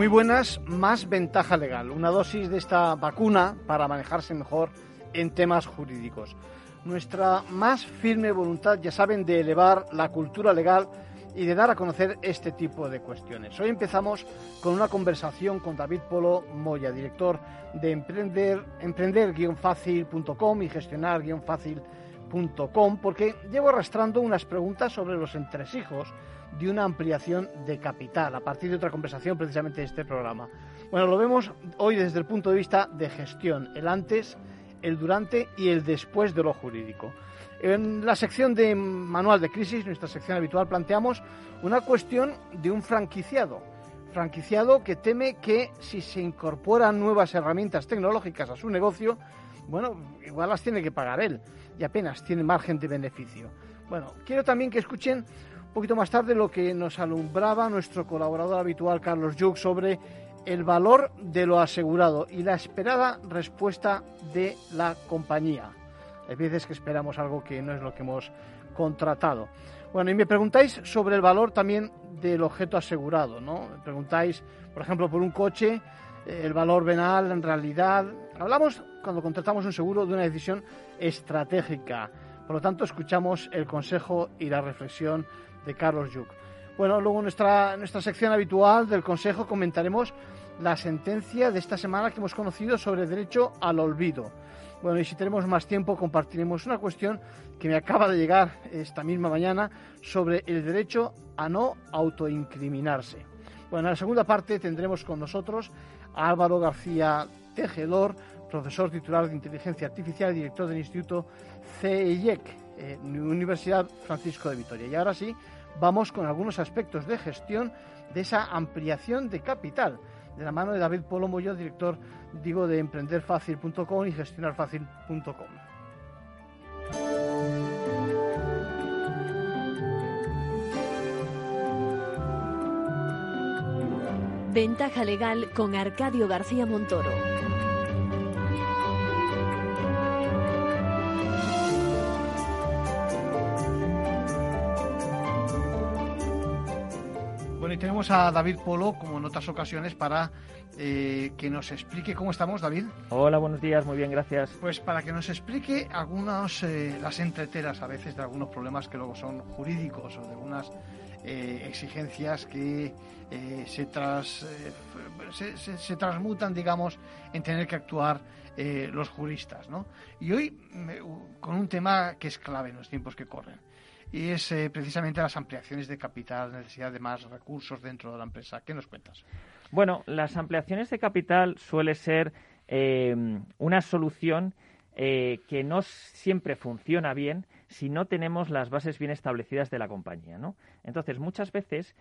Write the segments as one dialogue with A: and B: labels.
A: Muy buenas, más ventaja legal, una dosis de esta vacuna para manejarse mejor en temas jurídicos. Nuestra más firme voluntad, ya saben, de elevar la cultura legal y de dar a conocer este tipo de cuestiones. Hoy empezamos con una conversación con David Polo Moya, director de emprender, emprender-fácil.com y gestionar-fácil.com, porque llevo arrastrando unas preguntas sobre los entresijos de una ampliación de capital, a partir de otra conversación precisamente de este programa. Bueno, lo vemos hoy desde el punto de vista de gestión, el antes, el durante y el después de lo jurídico. En la sección de Manual de Crisis, nuestra sección habitual, planteamos una cuestión de un franquiciado. Franquiciado que teme que si se incorporan nuevas herramientas tecnológicas a su negocio, bueno, igual las tiene que pagar él y apenas tiene margen de beneficio. Bueno, quiero también que escuchen un poquito más tarde lo que nos alumbraba nuestro colaborador habitual Carlos Yuk sobre el valor de lo asegurado y la esperada respuesta de la compañía. Hay veces que esperamos algo que no es lo que hemos contratado. Bueno, y me preguntáis sobre el valor también del objeto asegurado, ¿no? Me preguntáis, por ejemplo, por un coche, eh, el valor venal en realidad. Hablamos, cuando contratamos un seguro, de una decisión estratégica. Por lo tanto, escuchamos el consejo y la reflexión de Carlos Yuk. Bueno, luego nuestra, nuestra sección habitual del consejo comentaremos la sentencia de esta semana que hemos conocido sobre el derecho al olvido. Bueno, y si tenemos más tiempo, compartiremos una cuestión que me acaba de llegar esta misma mañana sobre el derecho a no autoincriminarse. Bueno, en la segunda parte tendremos con nosotros a Álvaro García Tejedor, profesor titular de Inteligencia Artificial y director del Instituto CEIEC, Universidad Francisco de Vitoria. Y ahora sí, vamos con algunos aspectos de gestión de esa ampliación de capital de la mano de David Polo Moyo, director, digo, de emprenderfacil.com y gestionarfacil.com.
B: Ventaja legal con Arcadio García Montoro.
A: Tenemos a David Polo, como en otras ocasiones, para eh, que nos explique cómo estamos, David.
C: Hola, buenos días, muy bien, gracias.
A: Pues para que nos explique algunas, eh, las entreteras a veces de algunos problemas que luego son jurídicos o de algunas eh, exigencias que se, tras, se, se, transmutan, digamos, en tener que actuar los juristas. ¿no? Y hoy con un tema que es clave en los tiempos que corren y es eh, precisamente las ampliaciones de capital, necesidad de más recursos dentro de la empresa. ¿Qué nos cuentas?
C: Bueno, las ampliaciones de capital suele ser eh, una solución eh, que no siempre funciona bien si no tenemos las bases bien establecidas de la compañía, ¿no? Entonces, muchas veces,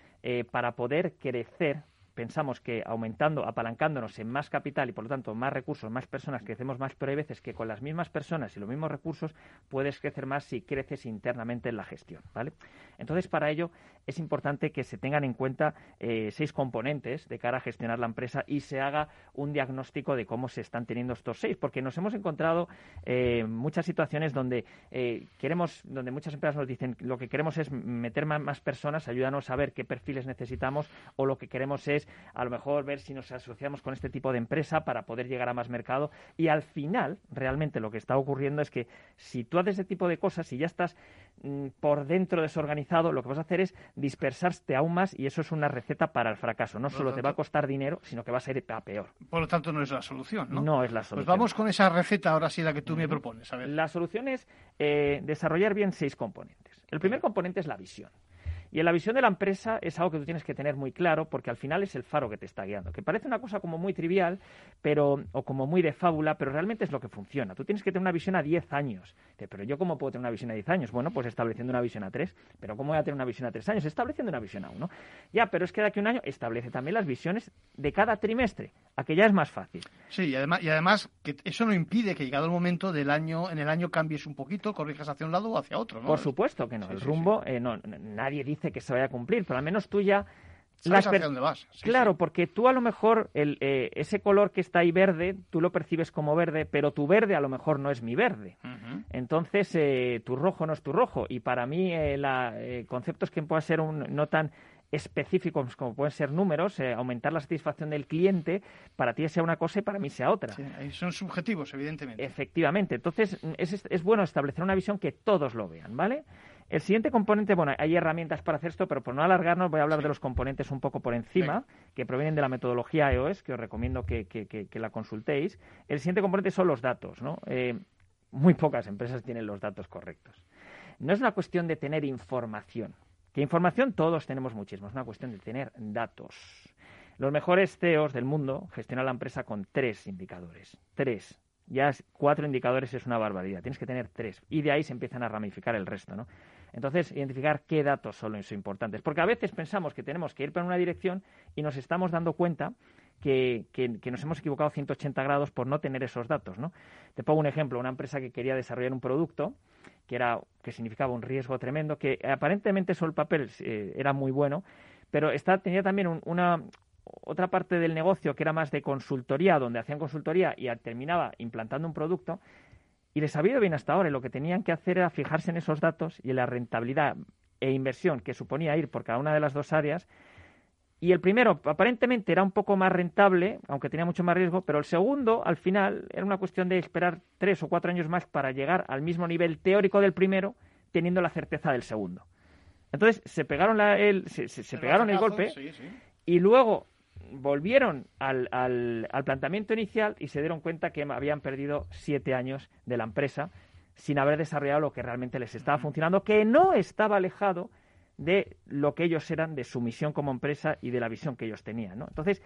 C: para poder crecer pensamos que aumentando, apalancándonos en más capital y por lo tanto más recursos, más personas, crecemos más, pero hay veces que con las mismas personas y los mismos recursos puedes crecer más si creces internamente en la gestión, ¿vale? Entonces, para ello es importante que se tengan en cuenta eh, seis componentes de cara a gestionar la empresa y se haga un diagnóstico de cómo se están teniendo estos seis, porque nos hemos encontrado eh, muchas situaciones donde eh, queremos, donde muchas empresas nos dicen lo que queremos es meter más personas, ayúdanos a ver qué perfiles necesitamos, o lo que queremos es a lo mejor ver si nos asociamos con este tipo de empresa para poder llegar a más mercado. Y al final, realmente lo que está ocurriendo es que si tú haces ese tipo de cosas y ya estás mm, por dentro desorganizado, lo que vas a hacer es dispersarte aún más y eso es una receta para el fracaso. No solo te va a costar dinero, sino que va a ser a peor.
A: Por lo tanto, no es la solución, ¿no?
C: No es la
A: pues
C: solución.
A: Pues vamos con esa receta ahora sí, la que tú me propones.
C: La solución es eh, desarrollar bien seis componentes. El primer componente es la visión. Y en la visión de la empresa es algo que tú tienes que tener muy claro porque al final es el faro que te está guiando, que parece una cosa como muy trivial pero, o como muy de fábula, pero realmente es lo que funciona. Tú tienes que tener una visión a 10 años. Pero yo cómo puedo tener una visión a 10 años? Bueno, pues estableciendo una visión a 3. Pero ¿cómo voy a tener una visión a 3 años? Estableciendo una visión a 1. Ya, pero es que de aquí a un año establece también las visiones de cada trimestre. Aquella es más fácil.
A: Sí, y además, y además que eso no impide que llegado el momento del año, en el año cambies un poquito, corrijas hacia un lado o hacia otro, ¿no?
C: Por supuesto que no. el rumbo, eh, no, nadie dice que se vaya a cumplir, pero al menos tú ya
A: Sabes hacia dónde vas.
C: claro, porque tú a lo mejor el, eh, ese color que está ahí verde, tú lo percibes como verde, pero tu verde a lo mejor no es mi verde. Entonces, eh, tu rojo no es tu rojo. Y para mí, eh, la, conceptos que puedan ser un, no tan específicos como pueden ser números, aumentar la satisfacción del cliente, para ti sea una cosa y para mí sea otra.
A: son subjetivos, evidentemente.
C: Efectivamente. Entonces, es, es bueno establecer una visión que todos lo vean, ¿vale? El siguiente componente, bueno, hay herramientas para hacer esto, pero por no alargarnos voy a hablar de los componentes un poco por encima, que provienen de la metodología EOS, que os recomiendo que, la consultéis. El siguiente componente son los datos, ¿no? Eh, muy pocas empresas tienen los datos correctos. No es una cuestión de tener información, que información todos tenemos muchísimo, es una cuestión de tener datos. Los mejores CEOs del mundo gestionan la empresa con tres indicadores. Tres. Ya cuatro indicadores es una barbaridad. Tienes que tener tres. Y de ahí se empiezan a ramificar el resto, ¿no? Entonces, identificar qué datos son importantes. Porque a veces pensamos que tenemos que ir por una dirección y nos estamos dando cuenta que, nos hemos equivocado 180 grados por no tener esos datos. ¿no? Te pongo un ejemplo, una empresa que quería desarrollar un producto que, era, que significaba un riesgo tremendo, que aparentemente sobre el papel eh, era muy bueno, pero está, tenía también una, otra parte del negocio que era más de consultoría, donde hacían consultoría y terminaba implantando un producto y les ha ido bien hasta ahora y lo que tenían que hacer era fijarse en esos datos y en la rentabilidad e inversión que suponía ir por cada una de las dos áreas. Y el primero aparentemente era un poco más rentable, aunque tenía mucho más riesgo, pero el segundo, al final, era una cuestión de esperar tres o cuatro años más para llegar al mismo nivel teórico del primero, teniendo la certeza del segundo. Entonces se pegaron, el, se, pegaron el golpe y luego volvieron al, al, planteamiento inicial y se dieron cuenta que habían perdido siete años de la empresa sin haber desarrollado lo que realmente les estaba funcionando, que no estaba alejado de lo que ellos eran, de su misión como empresa y de la visión que ellos tenían. ¿no? Entonces,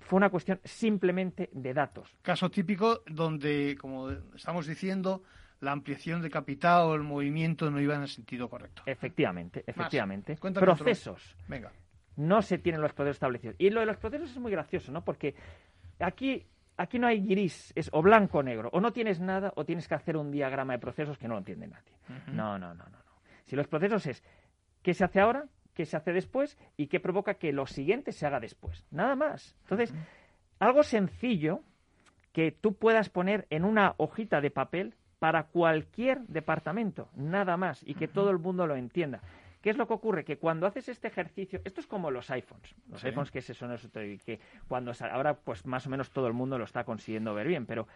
C: fue una cuestión simplemente de datos.
A: Caso típico donde, como estamos diciendo, la ampliación de capital o el movimiento no iba en el sentido correcto.
C: Efectivamente, efectivamente. Procesos.
A: Venga
C: no se tienen los procesos establecidos. Y lo de los procesos es muy gracioso, ¿no? Porque aquí, aquí no hay gris, es o blanco o negro. O no tienes nada o tienes que hacer un diagrama de procesos que no lo entiende nadie. No, no, no, no, no. Si los procesos es qué se hace ahora, qué se hace después y qué provoca que lo siguiente se haga después. Nada más. Entonces, algo sencillo que tú puedas poner en una hojita de papel para cualquier departamento, nada más, y que todo el mundo lo entienda. ¿Qué es lo que ocurre? Que cuando haces este ejercicio, esto es como los iPhones, los iPhones que se son que cuando ahora pues más o menos todo el mundo lo está consiguiendo ver bien, pero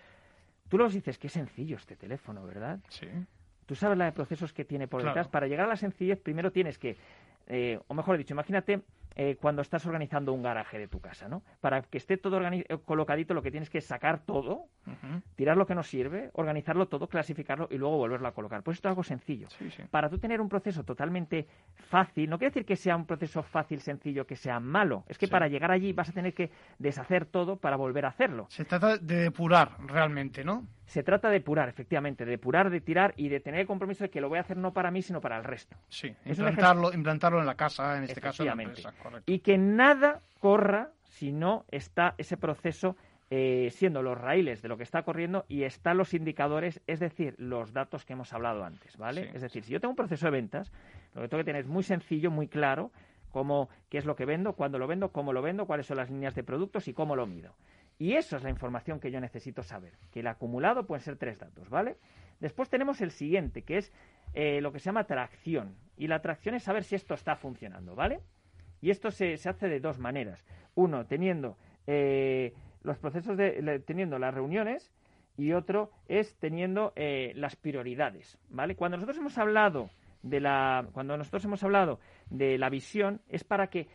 C: tú los dices, qué sencillo este teléfono, ¿verdad?
A: Sí.
C: Tú sabes la de procesos que tiene por detrás. Para llegar a la sencillez, primero tienes que, eh, o mejor dicho, imagínate eh, cuando estás organizando un garaje de tu casa, ¿no? Para que esté todo eh, colocadito, lo que tienes que es sacar todo, tirar lo que no sirve, organizarlo todo, clasificarlo y luego volverlo a colocar. Pues esto es algo sencillo. Para tú tener un proceso totalmente fácil, no quiere decir que sea un proceso fácil, sencillo, que sea malo. Es que para llegar allí vas a tener que deshacer todo para volver a hacerlo.
A: Se trata de depurar realmente, ¿no?
C: Se trata de depurar, efectivamente, de depurar, de tirar y de tener el compromiso de que lo voy a hacer no para mí, sino para el resto.
A: Sí, implantarlo, implantarlo en la casa, en este caso en la empresa.
C: Y que nada corra si no está ese proceso eh, siendo los raíles de lo que está corriendo y están los indicadores, es decir, los datos que hemos hablado antes, ¿vale? Es decir, si yo tengo un proceso de ventas, lo que tengo que tener es muy sencillo, muy claro, cómo, qué es lo que vendo, cuándo lo vendo, cómo lo vendo, cuáles son las líneas de productos y cómo lo mido. Y eso es la información que yo necesito saber, que el acumulado pueden ser tres datos, ¿vale? Después tenemos el siguiente, que es eh, lo que se llama tracción. Y la tracción es saber si esto está funcionando, ¿vale? Y esto se, hace de dos maneras. Uno, teniendo eh, los procesos de, teniendo las reuniones y otro es teniendo eh, las prioridades, ¿vale? Cuando nosotros hemos hablado de la cuando nosotros hemos hablado de la visión es para que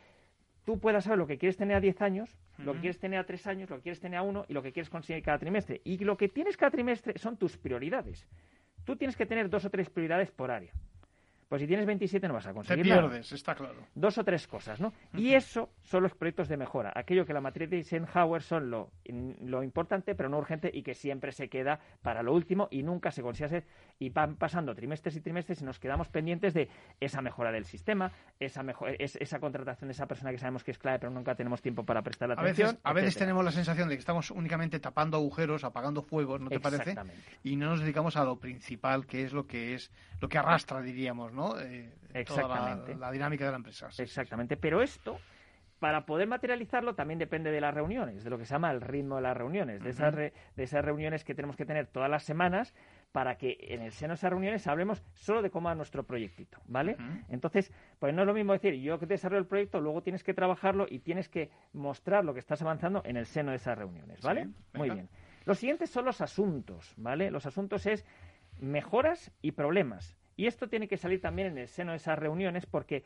C: tú puedas saber lo que quieres tener a 10 años, lo que quieres tener a 3 años, lo que quieres tener a 1 y lo que quieres conseguir cada trimestre. Y lo que tienes cada trimestre son tus prioridades. Tú tienes que tener dos o tres prioridades por área. Pues si tienes 27 no vas a
A: Te
C: conseguir
A: pierdes,
C: nada.
A: está claro.
C: Dos o tres cosas, ¿no? Y eso son los proyectos de mejora. Aquello que la matriz de Eisenhower son lo, lo importante, pero no urgente, y que siempre se queda para lo último y nunca se consigue hacer. Y van pasando trimestres y trimestres y nos quedamos pendientes de esa mejora del sistema, esa, mejor, es, esa contratación de esa persona que sabemos que es clave, pero nunca tenemos tiempo para prestar
A: A
C: atención.
A: veces, a veces tenemos la sensación de que estamos únicamente tapando agujeros, apagando fuegos, ¿no te parece? Y no nos dedicamos a lo principal, que es lo que es lo que arrastra, diríamos, ¿no? Eh, toda la-
C: Exactamente.
A: la, dinámica de la empresa. Sí, sí, sí.
C: Exactamente. Pero esto, para poder materializarlo, también depende de las reuniones, de lo que se llama el ritmo de las reuniones, de, esas, re- de esas reuniones que tenemos que tener todas las semanas para que en el seno de esas reuniones hablemos solo de cómo va nuestro proyectito, ¿vale? Entonces, pues no es lo mismo decir, yo que desarrollo el proyecto, luego tienes que trabajarlo y tienes que mostrar lo que estás avanzando en el seno de esas reuniones, ¿vale?
A: Sí,
C: Muy bien. Los siguientes son los asuntos, ¿vale? Los asuntos es mejoras y problemas. Y esto tiene que salir también en el seno de esas reuniones porque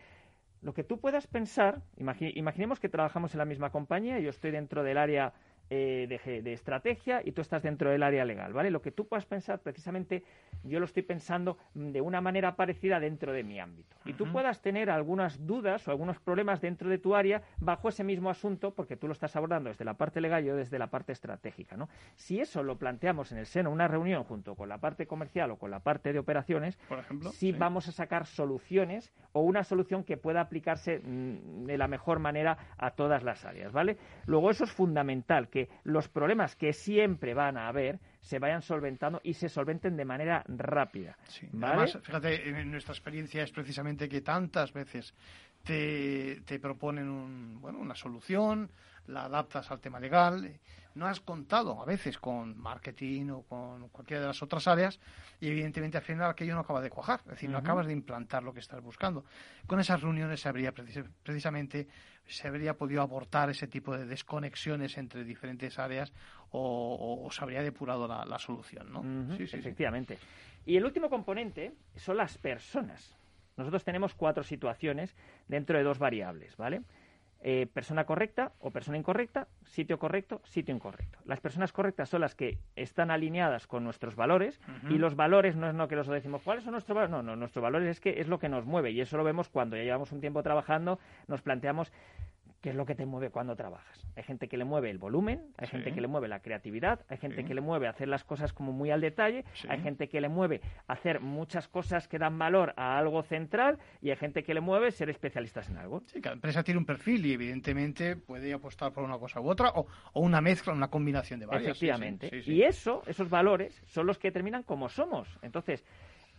C: lo que tú puedas pensar, imagi- imaginemos que trabajamos en la misma compañía, yo estoy dentro del área eh, de, de estrategia y tú estás dentro del área legal, ¿vale? Lo que tú puedas pensar, precisamente, yo lo estoy pensando mm, de una manera parecida dentro de mi ámbito. Y tú puedas tener algunas dudas o algunos problemas dentro de tu área bajo ese mismo asunto, porque tú lo estás abordando desde la parte legal y yo desde la parte estratégica, ¿no? Si eso lo planteamos en el seno de una reunión junto con la parte comercial o con la parte de operaciones,
A: Por ejemplo.
C: sí, vamos a sacar soluciones o una solución que pueda aplicarse mm, de la mejor manera a todas las áreas, ¿vale? Luego eso es fundamental, que los problemas que siempre van a haber se vayan solventando y se solventen de manera rápida.
A: Sí.
C: ¿Vale?
A: Además, fíjate, en nuestra experiencia es precisamente que tantas veces te, te proponen un, bueno, una solución, la adaptas al tema legal, no has contado a veces con marketing o con cualquiera de las otras áreas y evidentemente al final aquello no acaba de cuajar, es decir, no acabas de implantar lo que estás buscando. Con esas reuniones se habría precis- precisamente se habría podido abortar ese tipo de desconexiones entre diferentes áreas o, o- o se habría depurado la, la solución, ¿no? Sí, sí.
C: efectivamente. Y el último componente son las personas. Nosotros tenemos cuatro situaciones dentro de dos variables, ¿vale? Eh, persona correcta o persona incorrecta, sitio correcto, sitio incorrecto. Las personas correctas son las que están alineadas con nuestros valores y los valores no es lo que los decimos, ¿cuáles son nuestros valores? No, no, nuestros valores es que es lo que nos mueve y eso lo vemos cuando ya llevamos un tiempo trabajando, nos planteamos qué es lo que te mueve cuando trabajas. Hay gente que le mueve el volumen, hay
A: Sí.
C: gente que le mueve la creatividad, hay gente
A: Sí.
C: que le mueve hacer las cosas como muy al detalle,
A: Sí.
C: hay gente que le mueve hacer muchas cosas que dan valor a algo central y hay gente que le mueve ser especialistas en algo.
A: Sí, cada empresa tiene un perfil y evidentemente puede apostar por una cosa u otra o, o una mezcla, una combinación de varias.
C: Efectivamente. Y eso, esos valores, son los que determinan cómo somos. Entonces,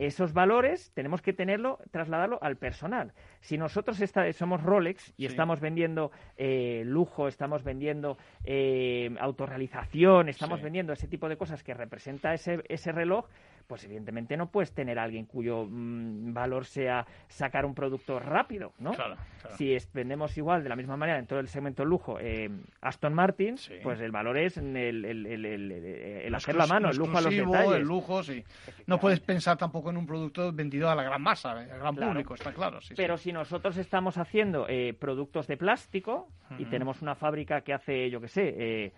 C: esos valores tenemos que tenerlo, trasladarlo al personal. Si nosotros esta- somos Rolex y
A: Sí.
C: estamos vendiendo eh, lujo, estamos vendiendo eh, autorrealización, estamos
A: Sí.
C: vendiendo ese tipo de cosas que representa ese, ese reloj, pues evidentemente no puedes tener a alguien cuyo mm, valor sea sacar un producto rápido, ¿no?
A: Claro, claro.
C: Si vendemos igual, de la misma manera, en todo el segmento lujo, eh, Aston Martin,
A: Sí.
C: pues el valor es el, el, el, el, el- el
A: Lo
C: hacerlo a
A: exclus-
C: mano, el lujo a los detalles.
A: El lujo, sí. No puedes pensar tampoco en un producto vendido a la gran masa, al gran
C: Claro.
A: público, está claro. sí, sí.
C: Pero si nosotros estamos haciendo eh, productos de plástico y tenemos una fábrica que hace, yo qué sé, eh,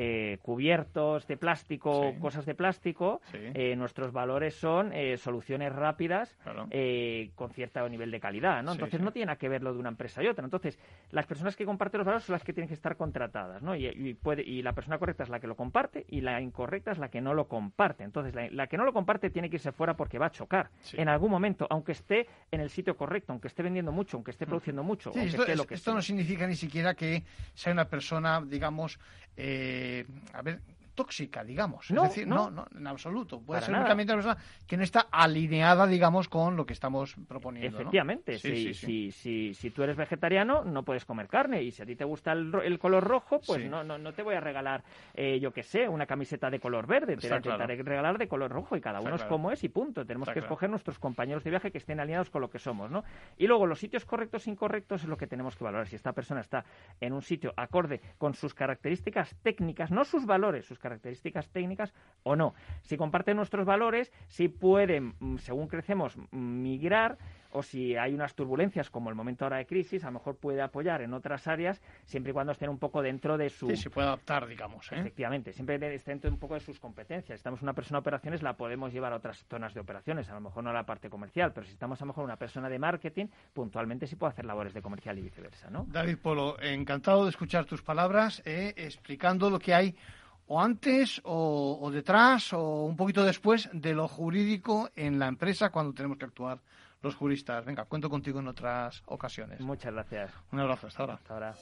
C: eh, cubiertos de plástico,
A: Sí.
C: cosas de plástico,
A: Sí.
C: eh, nuestros valores son eh, soluciones rápidas
A: Claro.
C: eh, con cierto nivel de calidad, ¿no?
A: Sí,
C: Entonces
A: sí.
C: no tiene nada que ver lo de una empresa y otra. Entonces, las personas que comparten los valores son las que tienen que estar contratadas, ¿no? Y, y puede, y la persona correcta es la que lo comparte y la incorrecta es la que no lo comparte. Entonces, la, la que no lo comparte tiene que irse fuera porque va a chocar
A: Sí.
C: en algún momento, aunque esté en el sitio correcto, aunque esté vendiendo mucho, aunque esté produciendo mucho,
A: Sí,
C: aunque
A: esto,
C: esté lo
A: es-
C: que
A: esto
C: sea.
A: no significa ni siquiera que sea una persona, digamos, eh, a ver, tóxica, digamos.
C: No,
A: es decir,
C: no.
A: no, no, en absoluto. Puede ser
C: nada.
A: únicamente una persona que no está alineada, digamos, con lo que estamos proponiendo. ¿no?
C: Efectivamente,
A: Sí,
C: si,
A: sí, sí.
C: Si, si, si tú eres vegetariano no puedes comer carne y si a ti te gusta el, color rojo, pues no, no, no te voy a regalar, eh, yo qué sé, una camiseta de color verde, te la intentaré
A: claro.
C: regalar de color rojo y cada
A: Está
C: uno es
A: claro.
C: como es y punto. Tenemos
A: Está
C: que
A: claro.
C: escoger nuestros compañeros de viaje que estén alineados con lo que somos, ¿no? Y luego los sitios correctos e incorrectos es lo que tenemos que valorar. Si esta persona está en un sitio acorde con sus características técnicas, no sus valores, sus características técnicas o no. Si comparten nuestros valores, si pueden, mm, según crecemos, migrar o si hay unas turbulencias como el momento ahora de crisis, a lo mejor puede apoyar en otras áreas siempre y cuando estén un poco dentro de su...
A: Sí, se puede adaptar, digamos. ¿eh?
C: Efectivamente, siempre esté dentro un poco de sus competencias. Si estamos una persona de operaciones, la podemos llevar a otras zonas de operaciones, a lo mejor no a la parte comercial, pero si estamos a lo mejor una persona de marketing, puntualmente sí puede hacer labores de comercial y viceversa, ¿no?
A: David Polo, encantado de escuchar tus palabras, eh, explicando lo que hay o antes o, o, detrás o un poquito después de lo jurídico en la empresa cuando tenemos que actuar los juristas. Venga, cuento contigo en otras ocasiones.
C: Muchas gracias.
A: Un abrazo, hasta ahora.
C: Hasta ahora.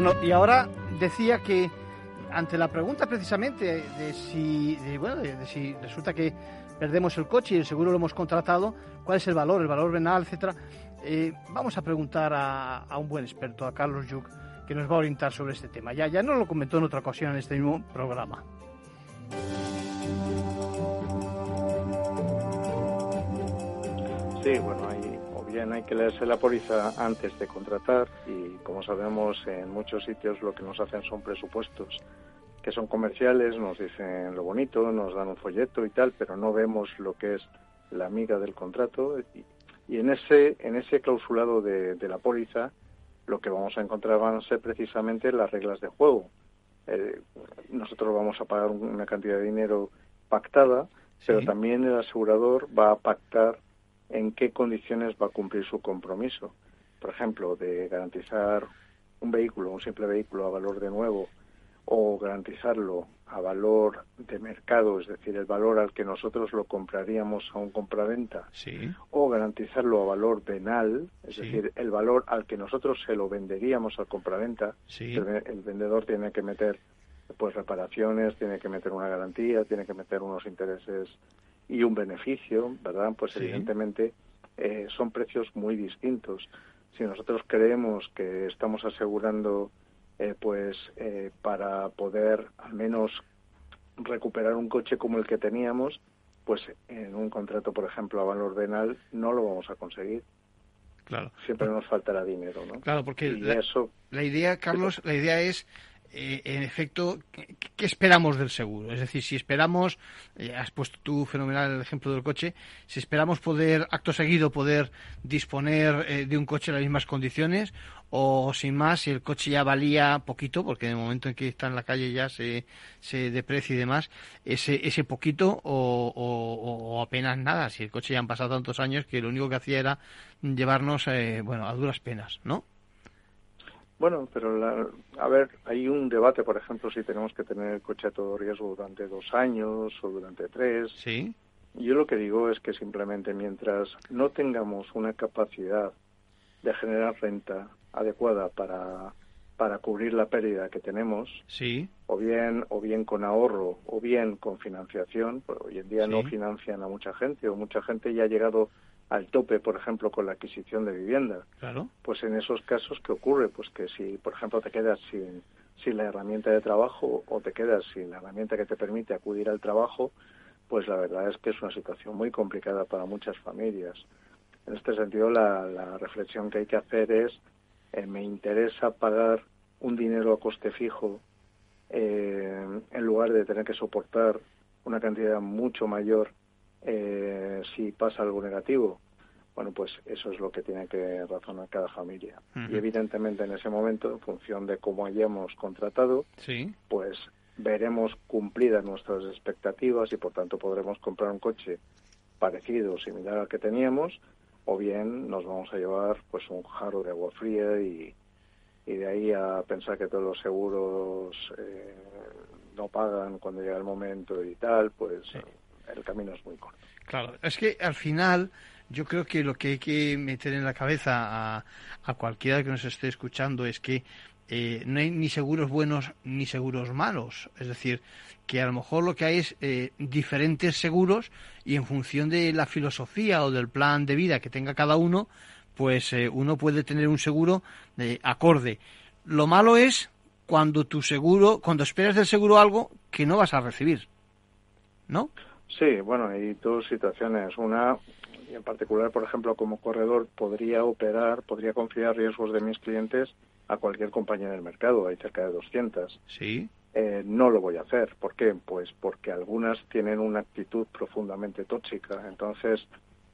A: Bueno, y ahora decía que ante la pregunta precisamente de si, bueno, de, si resulta que perdemos el coche y el seguro lo hemos contratado, cuál es el valor, el valor venal, etcétera, eh, vamos a preguntar a, un buen experto, a Carlos Yuc, que nos va a orientar sobre este tema. Ya, ya nos lo comentó en otra ocasión en este mismo programa.
D: Sí, bueno, hay, bien hay que leerse la póliza antes de contratar y como sabemos en muchos sitios lo que nos hacen son presupuestos que son comerciales, nos dicen lo bonito, nos dan un folleto y tal, pero no vemos lo que es la amiga del contrato y, en ese en ese clausulado de, la póliza lo que vamos a encontrar van a ser precisamente las reglas de juego. Eh, nosotros vamos a pagar una cantidad de dinero pactada, pero también el asegurador va a pactar en qué condiciones va a cumplir su compromiso. Por ejemplo, de garantizar un vehículo, un simple vehículo a valor de nuevo o garantizarlo a valor de mercado, es decir, el valor al que nosotros lo compraríamos a un compraventa,
A: sí.
D: o garantizarlo a valor venal, es decir, el valor al que nosotros se lo venderíamos al compraventa, el, vendedor tiene que meter pues reparaciones, tiene que meter una garantía, tiene que meter unos intereses y un beneficio, ¿verdad? Pues evidentemente eh, son precios muy distintos. Si nosotros creemos que estamos asegurando eh, pues eh, para poder al menos recuperar un coche como el que teníamos, pues en un contrato, por ejemplo, a valor venal, no lo vamos a conseguir.
A: Claro.
D: Siempre nos faltará dinero, ¿no?
A: Claro, porque la, idea, Carlos, la idea es eh, en efecto, ¿qué, esperamos del seguro? Es decir, si esperamos, has puesto tú fenomenal el ejemplo del coche, si esperamos poder, acto seguido, poder disponer de un coche en las mismas condiciones, o sin más, si el coche ya valía poquito, porque en el momento en que está en la calle ya se, se deprecia y demás, ese, ese poquito o, o, apenas nada, si el coche ya han pasado tantos años que lo único que hacía era llevarnos, eh, bueno, a duras penas, ¿no?
D: Bueno, pero a ver, hay un debate, por ejemplo, si tenemos que tener el coche a todo riesgo durante dos años o durante tres.
A: Sí.
D: Yo lo que digo es que simplemente mientras no tengamos una capacidad de generar renta adecuada para, para cubrir la pérdida que tenemos,
A: sí.
D: o bien o bien con ahorro o bien con financiación, pues hoy en día no financian a mucha gente o mucha gente ya ha llegado al tope, por ejemplo, con la adquisición de vivienda.
A: Claro.
D: Pues en esos casos, ¿qué ocurre? Pues que si, por ejemplo, te quedas sin, sin la herramienta de trabajo o te quedas sin la herramienta que te permite acudir al trabajo, pues la verdad es que es una situación muy complicada para muchas familias. En este sentido, la, la reflexión que hay que hacer es eh, me interesa pagar un dinero a coste fijo eh, en lugar de tener que soportar una cantidad mucho mayor eh, si pasa algo negativo. Bueno, pues eso es lo que tiene que razonar cada familia. Y evidentemente en ese momento, en función de cómo hayamos contratado,
A: sí.
D: pues veremos cumplidas nuestras expectativas y por tanto podremos comprar un coche parecido, similar al que teníamos, o bien nos vamos a llevar pues un jarro de agua fría y, y de ahí a pensar que todos los seguros eh, no pagan cuando llega el momento y tal, pues el camino es muy corto.
A: Claro, es que al final yo creo que lo que hay que meter en la cabeza a, a cualquiera que nos esté escuchando es que eh, no hay ni seguros buenos ni seguros malos. Es decir, que a lo mejor lo que hay es eh, diferentes seguros y en función de la filosofía o del plan de vida que tenga cada uno, pues eh, uno puede tener un seguro de acorde. Lo malo es cuando tu seguro, cuando esperas del seguro algo que no vas a recibir, ¿no?
D: Sí, bueno, hay dos situaciones. Una, y en particular, por ejemplo, como corredor, podría operar, podría confiar riesgos de mis clientes a cualquier compañía del mercado. Hay cerca de 200.
A: Sí.
D: Eh, no lo voy a hacer. ¿Por qué? Pues porque algunas tienen una actitud profundamente tóxica. Entonces,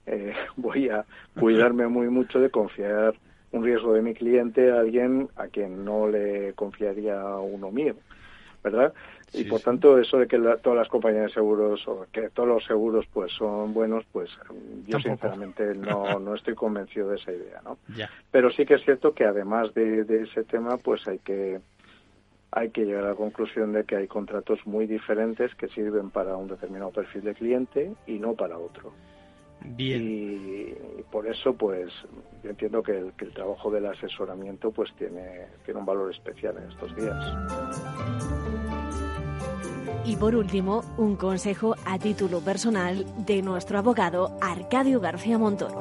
D: eh, voy a cuidarme muy mucho de confiar un riesgo de mi cliente a alguien a quien no le confiaría uno mío, ¿verdad? Y por tanto eso de que todas las compañías de seguros o que todos los seguros pues son buenos, pues yo sinceramente no, no estoy convencido de esa idea, ¿no? Pero sí que es cierto que además de, de ese tema pues hay que hay que llegar a la conclusión de que hay contratos muy diferentes que sirven para un determinado perfil de cliente y no para otro.
A: Bien.
D: Y, por eso, pues, yo entiendo que el, que el trabajo del asesoramiento, pues, tiene, tiene un valor especial en estos días.
B: Y por último, un consejo a título personal de nuestro abogado Arcadio García Montoro.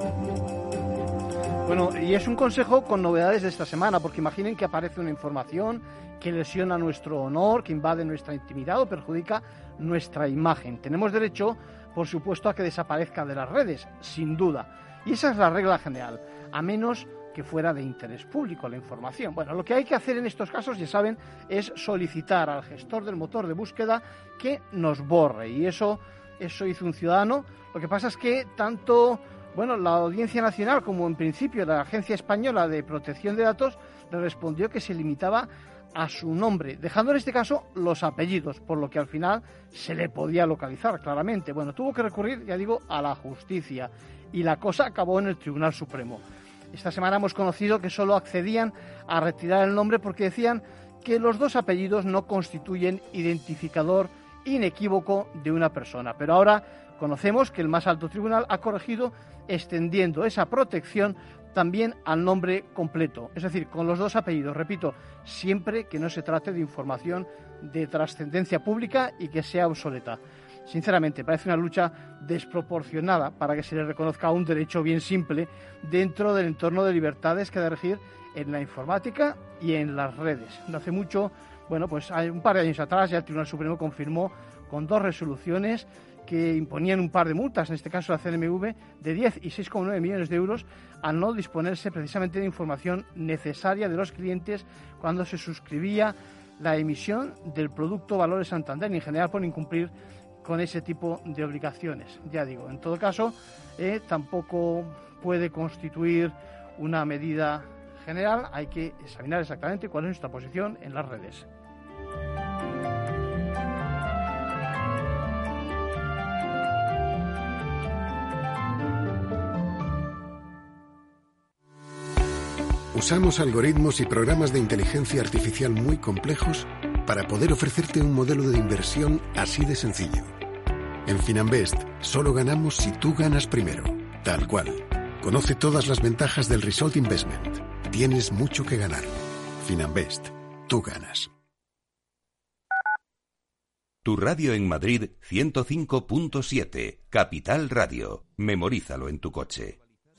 A: Bueno, y es un consejo con novedades de esta semana, porque imaginen que aparece una información que lesiona nuestro honor, que invade nuestra intimidad o perjudica nuestra imagen. Tenemos derecho, por supuesto, a que desaparezca de las redes, sin duda. Y esa es la regla general, a menos que fuera de interés público la información. Bueno, lo que hay que hacer en estos casos, ya saben, es solicitar al gestor del motor de búsqueda que nos borre. Y eso, eso hizo un ciudadano. Lo que pasa es que tanto bueno, la Audiencia Nacional como en principio la Agencia Española de Protección de Datos le respondió que se limitaba a su nombre, dejando en este caso los apellidos, por lo que al final se le podía localizar claramente. Bueno, tuvo que recurrir, ya digo, a la justicia y la cosa acabó en el Tribunal Supremo. Esta semana hemos conocido que solo accedían a retirar el nombre porque decían que los dos apellidos no constituyen identificador inequívoco de una persona. Pero ahora conocemos que el más alto tribunal ha corregido extendiendo esa protección también al nombre completo, es decir, con los dos apellidos, repito, siempre que no se trate de información de trascendencia pública y que sea obsoleta. Sinceramente, parece una lucha desproporcionada para que se le reconozca un derecho bien simple dentro del entorno de libertades que ha de regir en la informática y en las redes. No hace mucho, bueno, pues un par de años atrás ya el Tribunal Supremo confirmó con dos resoluciones que imponían un par de multas, en este caso la CNMV, de 10 y 6,9 millones de euros al no disponerse precisamente de información necesaria de los clientes cuando se suscribía la emisión del producto Valores Santander y en general por incumplir con ese tipo de obligaciones. Ya digo, en todo caso, eh, tampoco puede constituir una medida general, hay que examinar exactamente cuál es nuestra posición en las redes.
E: Usamos algoritmos y programas de inteligencia artificial muy complejos para poder ofrecerte un modelo de inversión así de sencillo. En Finanbest solo ganamos si tú ganas primero, tal cual. Conoce todas las ventajas del Result Investment. Tienes mucho que ganar. Finanbest, tú ganas.
F: Tu radio en Madrid 105.7, Capital Radio. Memorízalo en tu coche.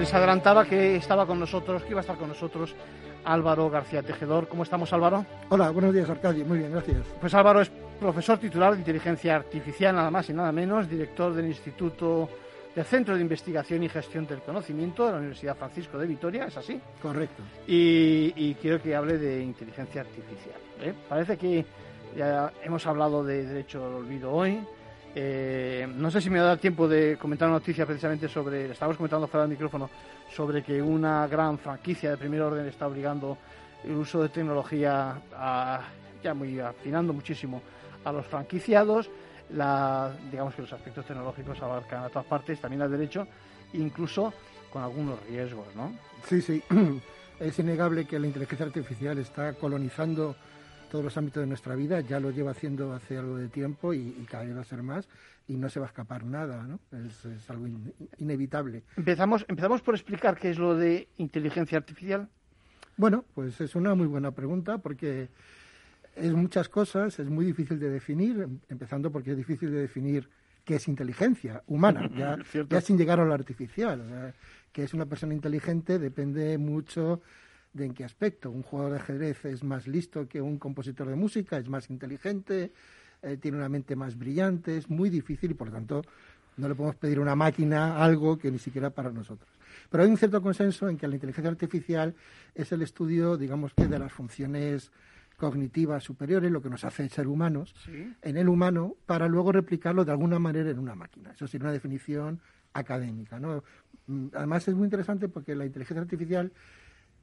A: Les adelantaba que estaba con nosotros, que iba a estar con nosotros Álvaro García Tejedor. ¿Cómo estamos, Álvaro?
G: Hola, buenos días, Arcadio. Muy bien, gracias.
A: Pues Álvaro es profesor titular de Inteligencia Artificial, nada más y nada menos, director del Instituto del Centro de Investigación y Gestión del Conocimiento de la Universidad Francisco de Vitoria, ¿es así?
G: Correcto.
A: Y, y quiero que hable de inteligencia artificial. ¿eh? Parece que ya hemos hablado de derecho al olvido hoy. Eh, no sé si me va a tiempo de comentar una noticia precisamente sobre, estábamos comentando fuera del micrófono, sobre que una gran franquicia de primer orden está obligando el uso de tecnología, a, ya muy afinando muchísimo a los franquiciados. Digamos que los aspectos tecnológicos abarcan a todas partes, también al derecho, incluso con algunos riesgos, ¿no?
G: Sí, sí. Es innegable que la inteligencia artificial está colonizando todos los ámbitos de nuestra vida, ya lo lleva haciendo hace algo de tiempo y, y cada vez va a ser más y no se va a escapar nada, ¿no? Es, es algo in, inevitable.
A: Empezamos, empezamos por explicar qué es lo de inteligencia artificial.
G: Bueno, pues es una muy buena pregunta porque es muchas cosas, es muy difícil de definir, empezando porque es difícil de definir qué es inteligencia humana, ya, ya sin llegar a lo artificial. O sea, que es una persona inteligente depende mucho de en qué aspecto. Un jugador de ajedrez es más listo que un compositor de música, es más inteligente, eh, tiene una mente más brillante, es muy difícil y por lo tanto no le podemos pedir a una máquina algo que ni siquiera para nosotros. Pero hay un cierto consenso en que la inteligencia artificial es el estudio, digamos que, de las funciones cognitivas superiores, lo que nos hace ser humanos,
A: Sí.
G: en el humano, para luego replicarlo de alguna manera en una máquina. Eso sería una definición académica. ¿no? Mm, Además es muy interesante porque la inteligencia artificial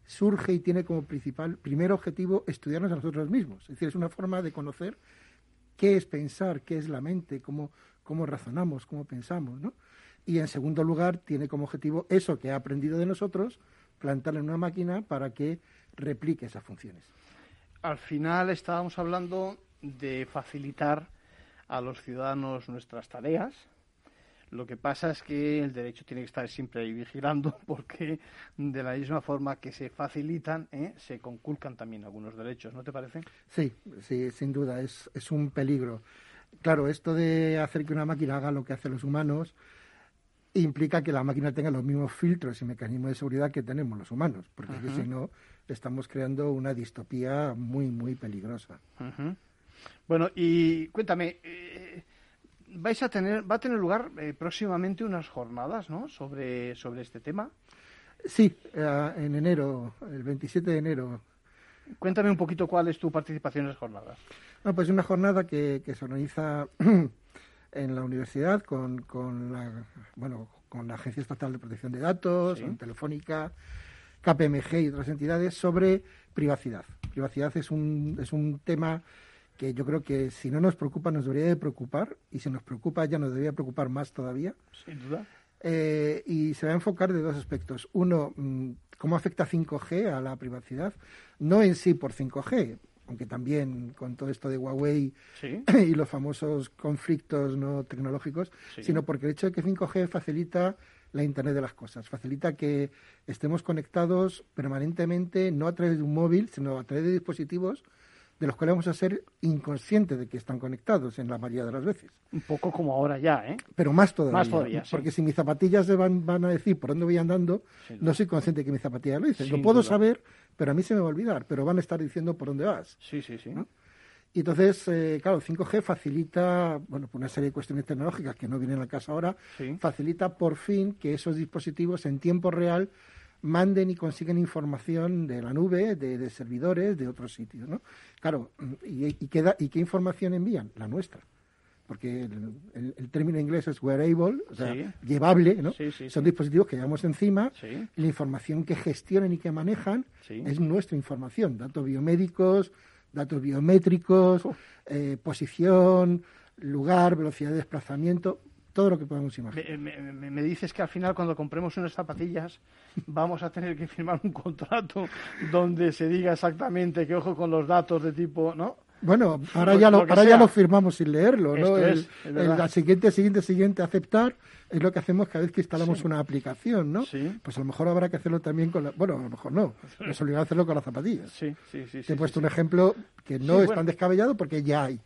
G: surge y tiene como principal, primer objetivo estudiarnos a nosotros mismos. Es decir, es una forma de conocer qué es pensar, qué es la mente, cómo, cómo razonamos, cómo pensamos. ¿no? Y en segundo lugar, tiene como objetivo eso que ha aprendido de nosotros, plantarlo en una máquina para que replique esas funciones.
A: Al final estábamos hablando de facilitar a los ciudadanos nuestras tareas. Lo que pasa es que el derecho tiene que estar siempre ahí vigilando porque de la misma forma que se facilitan, ¿eh? se conculcan también algunos derechos, ¿no te parece?
G: Sí, sí, sin duda, es, es un peligro. Claro, esto de hacer que una máquina haga lo que hacen los humanos implica que la máquina tenga los mismos filtros y mecanismos de seguridad que tenemos los humanos, porque
A: Ujú.
G: si no estamos creando una distopía muy, muy peligrosa.
A: Bueno, y cuéntame, eh, vais a tener, va a tener lugar eh, próximamente unas jornadas, ¿no? Sobre, sobre este tema.
G: Sí, eh, en enero, el 27 de enero.
A: Cuéntame un poquito cuál es tu participación en las jornadas.
G: No, pues una jornada que, que se organiza en la universidad con, con la, bueno, con la Agencia Estatal de Protección de Datos,
A: Sí.
G: Telefónica, KPMG y otras entidades sobre privacidad. Privacidad es un, es un tema que yo creo que si no nos preocupa nos debería de preocupar y si nos preocupa ya nos debería preocupar más todavía.
A: Sin duda.
G: Eh, y se va a enfocar de dos aspectos. Uno, mm, cómo afecta 5G a la privacidad. No en sí por 5G, aunque también con todo esto de Huawei
A: Sí.
G: y los famosos conflictos no tecnológicos,
A: Sí.
G: sino porque el hecho de que 5G facilita la Internet de las cosas. Facilita que estemos conectados permanentemente, no a través de un móvil, sino a través de dispositivos de los cuales vamos a ser inconscientes de que están conectados en la mayoría de las veces.
A: Un poco como ahora ya, ¿eh?
G: Pero más todavía.
A: Más todavía, sí.
G: Porque si mis zapatillas se van, van a decir por dónde voy andando, no soy consciente de que mis zapatillas lo dicen. Lo puedo saber, pero a mí se me va a olvidar, pero van a estar diciendo por dónde vas.
A: Sí, sí, sí.
G: Y entonces, eh, claro, 5G facilita, bueno, por una serie de cuestiones tecnológicas que no vienen al caso ahora, facilita por fin que esos dispositivos en tiempo real manden y consiguen información de la nube, de, servidores, de otros sitios, ¿no? Claro, ¿y, y, qué ¿y qué información envían? La nuestra. Porque el, término inglés es wearable, o sea, llevable, ¿no? Son dispositivos que llevamos encima. La información que gestionan y que manejan es nuestra información. Datos biomédicos, datos biométricos, eh, posición, lugar, velocidad de desplazamiento todo lo que podemos imaginar.
A: Me, dices que al final cuando compremos unas zapatillas vamos a tener que firmar un contrato donde se diga exactamente que ojo con los datos de tipo, ¿no?
G: Bueno, ahora ya lo, ahora ya lo firmamos sin leerlo, ¿no? El, la siguiente, siguiente, siguiente, aceptar es lo que hacemos cada vez que instalamos una aplicación, ¿no?
A: Sí.
G: Pues a lo mejor habrá que hacerlo también con la... Bueno, a lo mejor no, es obligado a hacerlo con las zapatillas.
A: Sí, sí, sí.
G: Te he puesto un ejemplo que no es tan descabellado porque ya hay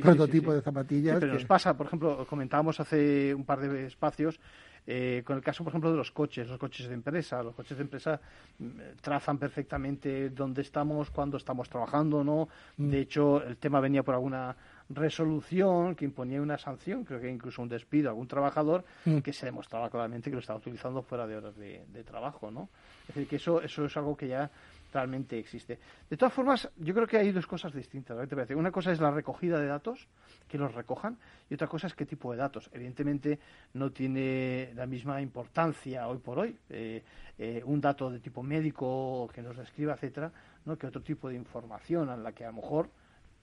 G: prototipo de zapatillas.
A: pero nos pasa, por ejemplo, comentábamos hace un par de espacios eh, con el caso, por ejemplo, de los coches, los coches de empresa. Los coches de empresa mm, trazan perfectamente dónde estamos, cuándo estamos trabajando, ¿no? Mm. De hecho, el tema venía por alguna resolución que imponía una sanción, creo que incluso un despido a algún trabajador, mm. que se demostraba claramente que lo estaba utilizando fuera de horas de, de trabajo, ¿no? Es decir, que eso, eso es algo que ya realmente existe. De todas formas, yo creo que hay dos cosas distintas. Una cosa es la recogida de datos, que los recojan, y otra cosa es qué tipo de datos. Evidentemente no tiene la misma importancia hoy por hoy eh, eh, un dato de tipo médico que nos describa, etcétera, ¿no? que otro tipo de información en la que a lo mejor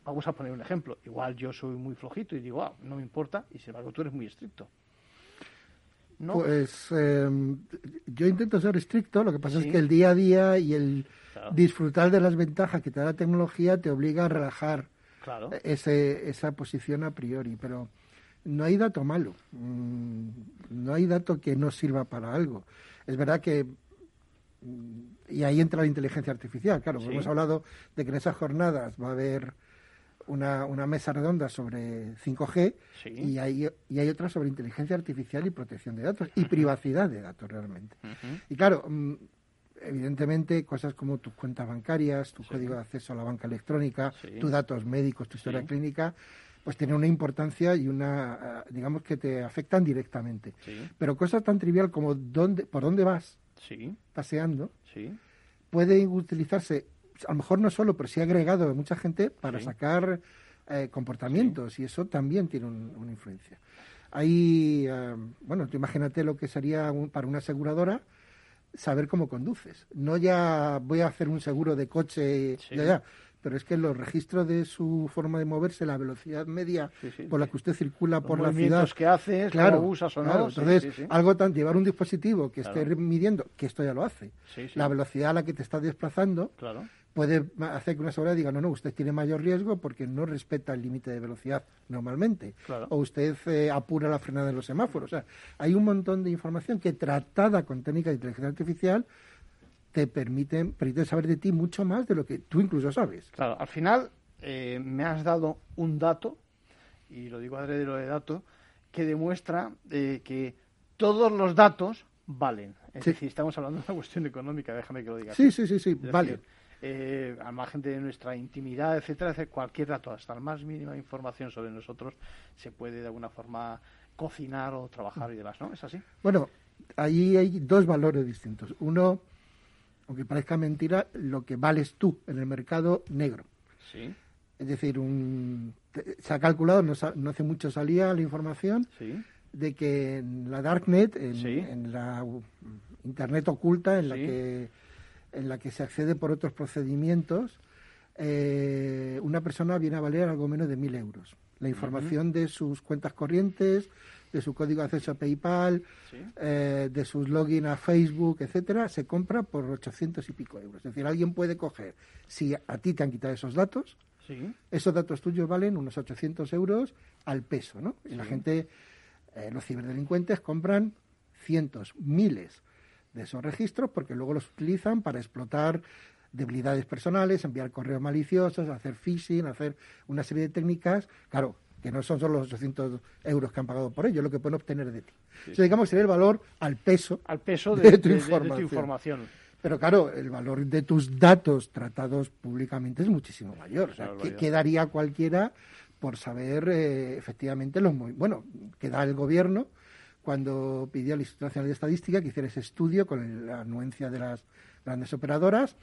A: vamos a poner un ejemplo. Igual yo soy muy flojito y digo, ah, no me importa, y sin embargo tú eres muy estricto.
G: Pues em, yo intento ser estricto, lo que pasa es que el día a día y el disfrutar de las ventajas que te da la tecnología te obliga a relajar ese, esa posición a priori, pero no hay dato malo, mm, no hay dato que no sirva para algo. Es verdad que mm, y ahí entra la inteligencia artificial. Claro, hemos hablado de que en esas jornadas va a haber una, una mesa redonda sobre 5G y, hay, y hay otra sobre inteligencia artificial y protección de datos y privacidad de datos realmente. Y claro, mm, evidentemente cosas como tus cuentas bancarias, tu código de acceso a la banca electrónica, tus datos médicos, tu historia clínica, pues tienen una importancia y una, eh, digamos que te afectan directamente. Pero cosas tan trivial como dónde, por dónde vas paseando, puede utilizarse, a lo mejor no solo, pero sí agregado de mucha gente para sacar eh, comportamientos y eso también tiene una influencia. Ahí, eh, bueno, tú imagínate lo que sería para una aseguradora saber cómo conduces. No ya voy a hacer un seguro de coche, ya, ya, pero es que los registros de su forma de moverse, la velocidad media por la que usted circula por la ciudad.
A: que haces, claro, usas o no.
G: entonces, algo tan, llevar un dispositivo que esté midiendo, que esto ya lo hace, la velocidad a la que te estás desplazando,
A: claro
G: puede hacer que una seguridad diga, no, no, usted tiene mayor riesgo porque no respeta el límite de velocidad normalmente. O usted eh, apura la frenada de los semáforos. O sea, hay un montón de información que tratada con técnicas de inteligencia artificial te permiten, permiten saber de ti mucho más de lo que tú incluso sabes.
A: Claro, al final eh, me has dado un dato, y lo digo adrede lo de dato, que demuestra eh, que todos los datos valen. Es decir, estamos hablando de una cuestión económica, déjame que lo diga.
G: Sí, sí, sí, sí, vale
A: eh, al margen de nuestra intimidad, etcétera, cualquier dato, hasta la más mínima información sobre nosotros, se puede de alguna forma cocinar o trabajar y demás, ¿no? ¿Es así?
G: Bueno, ahí hay dos valores distintos. Uno, aunque parezca mentira, lo que vales tú en el mercado negro.
A: Sí.
G: Es decir, un, se ha calculado, no, hace mucho salía la información, de que en la Darknet, en, en la Internet oculta, en la que en la que se accede por otros procedimientos, eh, una persona viene a valer algo menos de mil euros. La información de sus cuentas corrientes, de su código de acceso a PayPal, eh, de sus login a Facebook, etcétera, se compra por 800 y pico euros. Es decir, alguien puede coger, si a ti te han quitado esos datos, esos datos tuyos valen unos 800 euros al peso, ¿no? Y la gente, eh, los ciberdelincuentes compran cientos, miles de esos registros porque luego los utilizan para explotar debilidades personales, enviar correos maliciosos, hacer phishing, hacer una serie de técnicas. Claro, que no son solo los 800 euros que han pagado por ello, lo que pueden obtener de ti. Eso, digamos, sería el valor al peso,
A: al peso de, tu,
G: información. Pero claro, el valor de tus datos tratados públicamente es muchísimo mayor. O sea, ¿qué, daría cualquiera por saber eh, efectivamente los Bueno, que da el gobierno cuando pidió al Instituto Nacional de Estadística que hiciera ese estudio con la anuencia de las grandes operadoras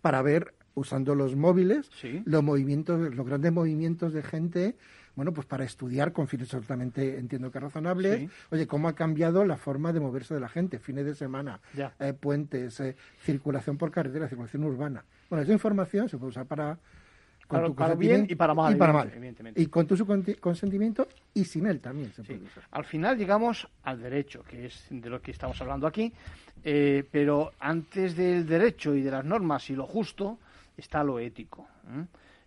G: para ver usando los móviles los movimientos los grandes movimientos de gente bueno, pues para estudiar con fines absolutamente, entiendo que razonables, oye, cómo ha cambiado la forma de moverse de la gente, fines de semana, eh, puentes, eh, circulación por carretera, circulación urbana. Bueno, esa información se puede usar para...
A: Con para, bien y para mal,
G: y para mal. Y con tu consentimiento y sin él también se puede usar.
A: Al final llegamos al derecho, que es de lo que estamos hablando aquí, eh, pero antes del derecho y de las normas y lo justo está lo ético.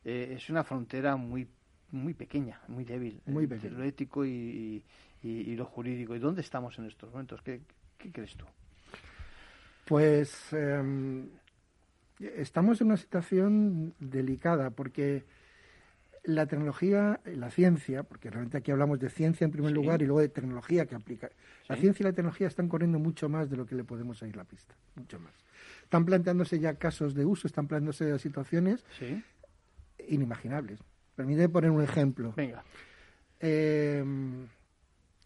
A: es una frontera muy muy pequeña, muy débil.
G: Muy entre
A: lo ético y, lo jurídico. ¿Y dónde estamos en estos momentos? ¿Qué, crees tú?
G: Pues em, estamos en una situación delicada porque la tecnología, la ciencia, porque realmente aquí hablamos de ciencia en primer lugar y luego de tecnología que aplica. La ciencia y la tecnología están corriendo mucho más de lo que le podemos ir la pista, mucho más. Están planteándose ya casos de uso, están planteándose situaciones inimaginables. Permíteme poner un ejemplo.
A: Venga.
G: Eh,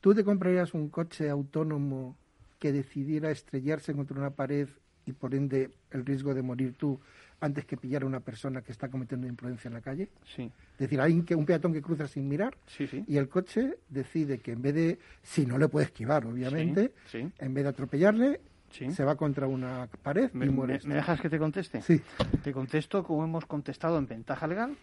G: ¿Tú te comprarías un coche autónomo que decidiera estrellarse contra una pared y por ende el riesgo de morir tú antes que pillar a una persona que está cometiendo imprudencia en la calle?
A: Sí.
G: Es decir, hay un peatón que cruza sin mirar
A: sí, sí.
G: y el coche decide que en vez de, si no le puede esquivar, obviamente, en vez de atropellarle, se va contra una pared y muere.
A: ¿Me dejas que te conteste?
G: Sí.
A: Te contesto como hemos contestado en ventaja legal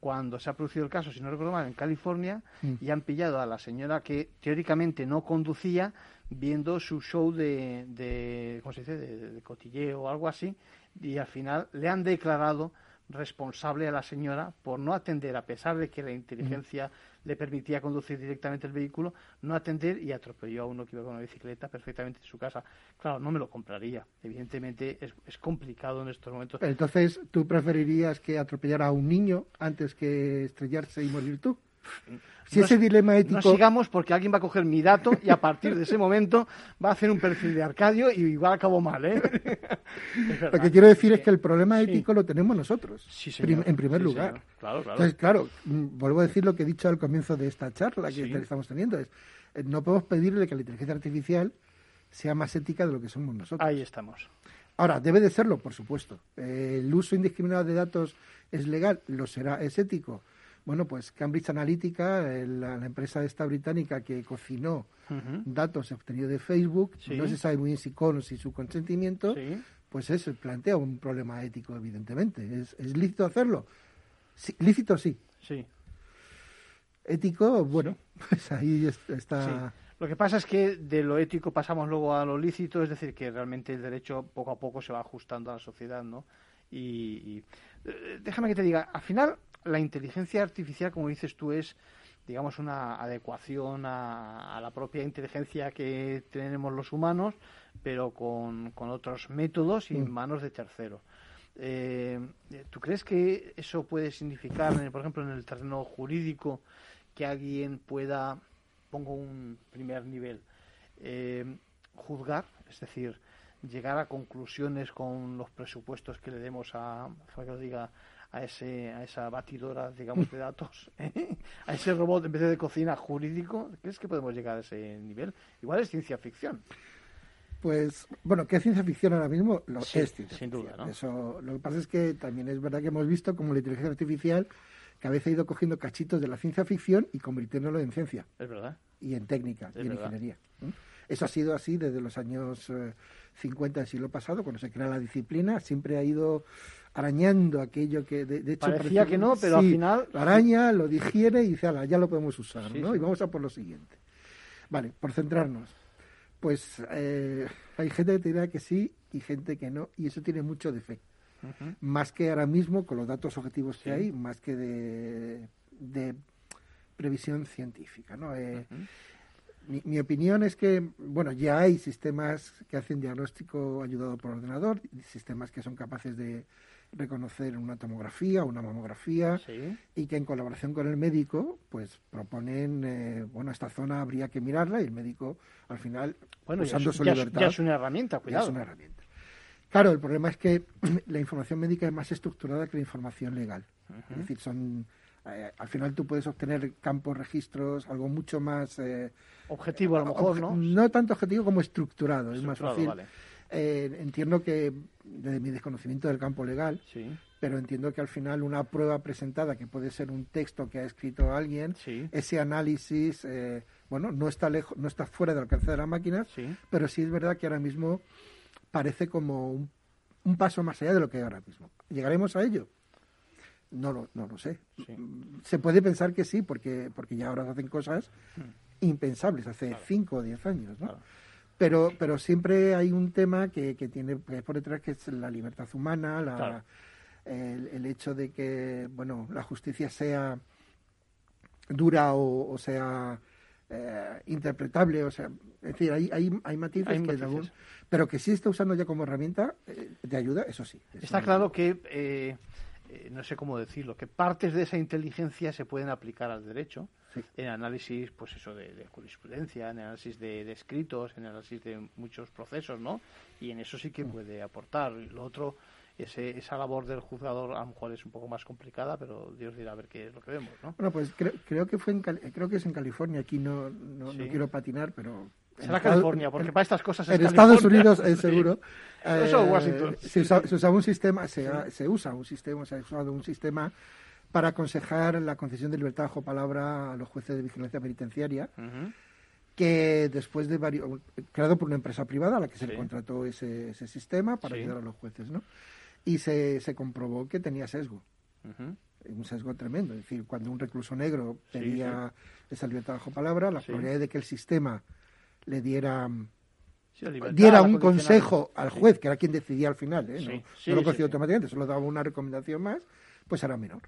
A: cuando se ha producido el caso, si no recuerdo mal, en California, mm. y han pillado a la señora que teóricamente no conducía viendo su show de, de ¿cómo se dice?, de cotilleo o algo así, y al final le han declarado responsable a la señora por no atender, a pesar de que la inteligencia le permitía conducir directamente el vehículo, no atender y atropelló a uno que iba con una bicicleta perfectamente en su casa. Claro, no me lo compraría. Evidentemente es, es complicado en estos momentos.
G: Entonces, ¿tú preferirías que atropellara a un niño antes que estrellarse y morir tú? Si ese dilema ético...
A: No sigamos porque alguien va a coger mi dato y a partir de ese momento va a hacer un perfil de Arcadio y igual acabo mal, ¿eh?
G: lo que quiero decir es que el problema ético lo tenemos nosotros, en primer lugar.
A: Claro, claro.
G: Entonces, claro, mm, vuelvo a decir lo que he dicho al comienzo de esta charla que estamos teniendo, es eh, no podemos pedirle que la inteligencia artificial sea más ética de lo que somos nosotros.
A: Ahí estamos.
G: Ahora, debe de serlo, por supuesto. Eh, el uso indiscriminado de datos es legal, lo será, es ético bueno, pues Cambridge Analytica, la, empresa esta británica que cocinó datos obtenidos de Facebook, no se sabe muy bien si con o sin su consentimiento, pues eso plantea un problema ético, evidentemente. ¿Es, lícito hacerlo? lícito sí.
A: Sí.
G: Ético, bueno, pues ahí está...
A: Lo que pasa es que de lo ético pasamos luego a lo lícito, es decir, que realmente el derecho poco a poco se va ajustando a la sociedad, ¿no? Y, eh, déjame que te diga, al final la inteligencia artificial, como dices tú, es digamos una adecuación a, la propia inteligencia que tenemos los humanos, pero con, otros métodos y en mm. manos de terceros. Eh, ¿Tú crees que eso puede significar, por ejemplo, en el terreno jurídico, que alguien pueda, pongo un primer nivel, eh, juzgar, es decir, llegar a conclusiones con los presupuestos que le demos a, que lo diga, a, ese, a esa batidora, digamos, de datos, ¿eh? a ese robot en vez de cocina jurídico, ¿crees que podemos llegar a ese nivel? Igual es ciencia ficción.
G: Pues, bueno, ¿qué ciencia ficción ahora mismo? Lo es ciencia
A: Sin duda, ¿no?
G: Eso, lo que pasa es que también es verdad que hemos visto como la inteligencia artificial que a veces ha ido cogiendo cachitos de la ciencia ficción y convirtiéndolo en ciencia.
A: Es verdad.
G: Y en técnica, y en ingeniería. Eso ha sido así desde los años 50 eh, del siglo pasado, cuando se crea la disciplina, siempre ha ido arañando aquello que de, hecho
A: parecía que no, pero al final
G: araña, lo digiere y dice, ala, ya lo podemos usar, ¿no? Y vamos a por lo siguiente. Vale, por centrarnos. Pues eh, hay gente que te dirá que sí y gente que no, y eso tiene mucho de fe. Más que ahora mismo, con los datos objetivos que hay, más que de, de previsión científica, ¿no? Eh, mi, opinión es que, bueno, ya hay sistemas que hacen diagnóstico ayudado por ordenador, sistemas que son capaces de reconocer una tomografía, una mamografía, y que en colaboración con el médico, pues proponen, eh, bueno, esta zona habría que mirarla y el médico, al final,
A: bueno, usando su libertad... Ya es una herramienta, cuidado.
G: es una herramienta. Claro, el problema es que la información médica es más estructurada que la información legal. Es decir, son eh, al final tú puedes obtener campos, registros, algo mucho más... Eh,
A: objetivo a lo mejor, ¿no?
G: No tanto objetivo como estructurado, es más fácil. Eh, entiendo que, desde mi desconocimiento del campo legal, pero entiendo que al final una prueba presentada, que puede ser un texto que ha escrito alguien, ese análisis, bueno, no está lejos, no está fuera del alcance de la máquina, pero sí es verdad que ahora mismo parece como un, un paso más allá de lo que hay ahora mismo. ¿Llegaremos a ello? No lo, no lo sé. Se puede pensar que sí, porque, porque ya ahora se hacen cosas hmm. impensables, hace 5 o 10 años, ¿no? Pero, pero siempre hay un tema que, que tiene por detrás, que es la libertad humana, la, el, hecho de que, bueno, la justicia sea dura o, sea eh, interpretable, o sea, es decir, hay, hay, hay matices, que pero que sí está usando ya como herramienta eh, de ayuda, eso sí.
A: Está claro que eh, eh, no sé cómo decirlo, que partes de esa inteligencia se pueden aplicar al derecho en análisis, pues eso, de, jurisprudencia, en análisis de, escritos, en análisis de muchos procesos, ¿no? Y en eso sí que mm. puede aportar. Lo otro, ese, esa labor del juzgador a lo mejor es un poco más complicada, pero Dios dirá a ver qué es lo que vemos, ¿no?
G: Bueno, pues creo, creo que fue en, creo que es en California, aquí no, no quiero patinar, pero
A: Será California, porque para estas cosas
G: es En Estados Unidos, es seguro.
A: Eso eh, Washington.
G: Se, usa, un sistema, se, se, usa un sistema, se ha usado un sistema para aconsejar la concesión de libertad bajo palabra a los jueces de vigilancia penitenciaria, que después de varios, creado por una empresa privada a la que se le contrató ese, ese sistema para ayudar a los jueces, ¿no? Y se, se comprobó que tenía sesgo. Un sesgo tremendo. Es decir, cuando un recluso negro pedía esa libertad bajo palabra, la probabilidad de que el sistema le diera diera un consejo al juez, que era quien decidía al final, ¿eh? no, lo concedió automáticamente, solo daba una recomendación más, pues era menor.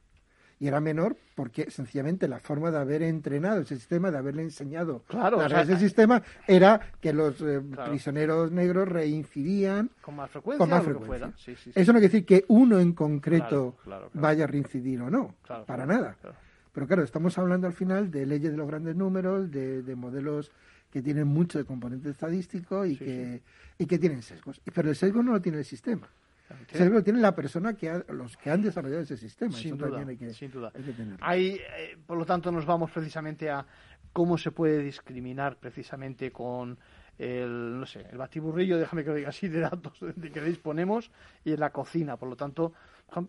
G: Y era menor porque sencillamente la forma de haber entrenado ese sistema, de haberle enseñado
A: claro,
G: ese sistema, era que los eh, prisioneros negros reincidían
A: con más frecuencia.
G: Eso no quiere decir que uno en concreto vaya a reincidir o no, para nada. Pero claro, estamos hablando al final de leyes de los grandes números, de, de modelos que tienen mucho de componente estadístico y, que, y que tienen sesgos. Pero el sesgo no lo tiene el sistema. El sesgo lo tiene la persona que los que han desarrollado ese sistema.
A: Sin duda, sin duda. Hay eh, por lo tanto, nos vamos precisamente a cómo se puede discriminar precisamente con el, no sé, el batiburrillo, déjame que lo diga así, de datos de que disponemos y en la cocina. Por lo tanto,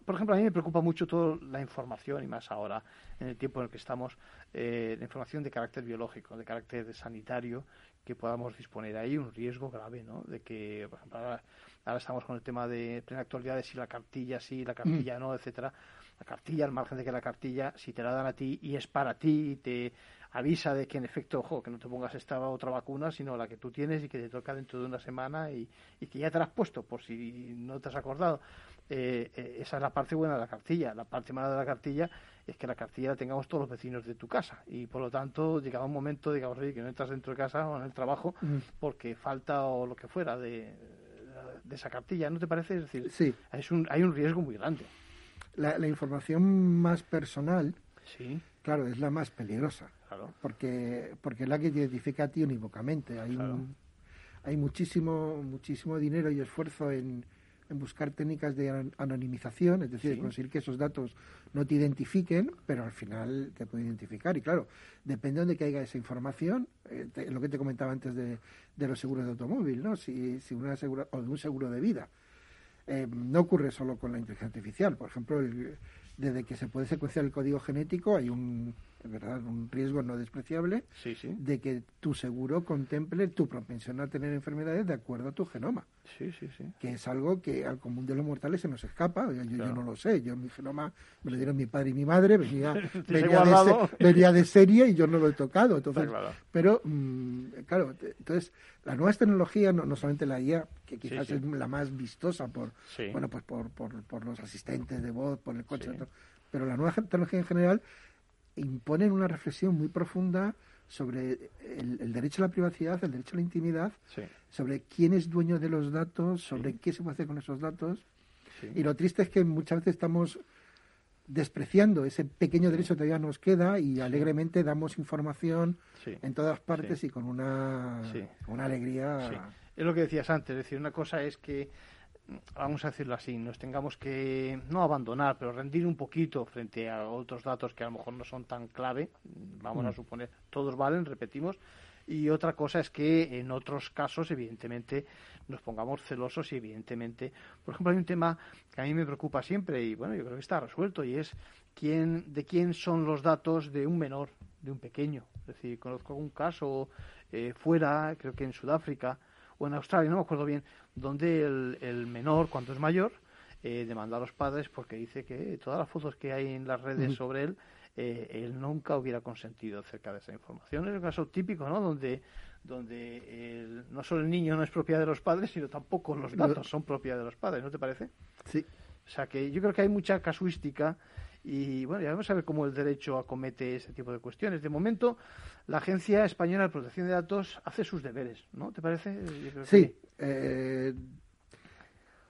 A: por ejemplo, a mí me preocupa mucho toda la información, y más ahora, en el tiempo en el que estamos, eh, la información de carácter biológico, de carácter sanitario, que podamos disponer. Hay un riesgo grave, ¿no? De que, por ejemplo, ahora, estamos con el tema de plena actualidad de si la cartilla sí, la cartilla mm. no, etcétera. La cartilla, al margen de que la cartilla, si te la dan a ti y es para ti y te avisa de que en efecto, ojo, que no te pongas esta otra vacuna, sino la que tú tienes y que te toca dentro de una semana y, y que ya te la has puesto, por si no te has acordado eh, eh, esa es la parte buena de la cartilla. La parte mala de la cartilla es que la cartilla la tengamos todos los vecinos de tu casa y por lo tanto llegaba un momento, digamos, que no entras dentro de casa o en el trabajo mm. porque falta o lo que fuera de, de, esa cartilla, ¿no te parece? Es decir,
G: sí.
A: es un, hay un riesgo muy grande.
G: La, la información más personal,
A: sí.
G: claro, es la más peligrosa.
A: Claro.
G: Porque, porque es la que te identifica a ti unívocamente. Hay, un, hay muchísimo, muchísimo dinero y esfuerzo en en buscar técnicas de anonimización, es decir, conseguir que esos datos no te identifiquen, pero al final te pueden identificar. Y claro, depende de dónde caiga esa información, eh, lo que te comentaba antes de, de, los seguros de automóvil, ¿no? Si, si una segura, o de un seguro de vida. Eh, no ocurre solo con la inteligencia artificial. Por ejemplo, desde que se puede secuenciar el código genético hay un verdad un riesgo no despreciable de que tu seguro contemple tu propensión a tener enfermedades de acuerdo a tu genoma.
A: Sí, sí, sí.
G: Que es algo que al común de los mortales se nos escapa. Yo, yo, no lo sé. Yo mi genoma me lo dieron mi padre y mi madre, venía, venía, de, serie y yo no lo he tocado. Entonces, Pero, mm, claro, entonces las nuevas tecnologías, no, no solamente la IA, que quizás es la más vistosa por, bueno, pues por, por, por, los asistentes de voz, por el coche, pero la nueva tecnología en general imponen una reflexión muy profunda sobre el, derecho a la privacidad, el derecho a la intimidad, sobre quién es dueño de los datos, sobre qué se puede hacer con esos datos. Y lo triste es que muchas veces estamos despreciando ese pequeño derecho que todavía nos queda y alegremente damos información en todas partes y con una, una alegría.
A: Es lo que decías antes, es decir, una cosa es que vamos a decirlo así, nos tengamos que no abandonar, pero rendir un poquito frente a otros datos que a lo mejor no son tan clave, vamos a mm. suponer, todos valen, repetimos, y otra cosa es que en otros casos, evidentemente, nos pongamos celosos y evidentemente, por ejemplo, hay un tema que a mí me preocupa siempre y bueno, yo creo que está resuelto y es quién, de quién son los datos de un menor, de un pequeño. Es decir, conozco algún caso eh, fuera, creo que en Sudáfrica o en Australia, no me acuerdo bien, donde el, menor, cuando es mayor, eh, demanda a los padres porque dice que todas las fotos que hay en las redes sobre él, eh, él nunca hubiera consentido acerca de esa información. Es un caso típico, ¿no? Donde, donde no solo el niño no es propiedad de los padres, sino tampoco los datos son propiedad de los padres, ¿no te parece?
G: Sí.
A: O sea que yo creo que hay mucha casuística y bueno, ya vamos a ver cómo el derecho acomete ese tipo de cuestiones. De momento, la Agencia Española de Protección de Datos hace sus deberes, ¿no? ¿Te parece?
G: sí. Eh,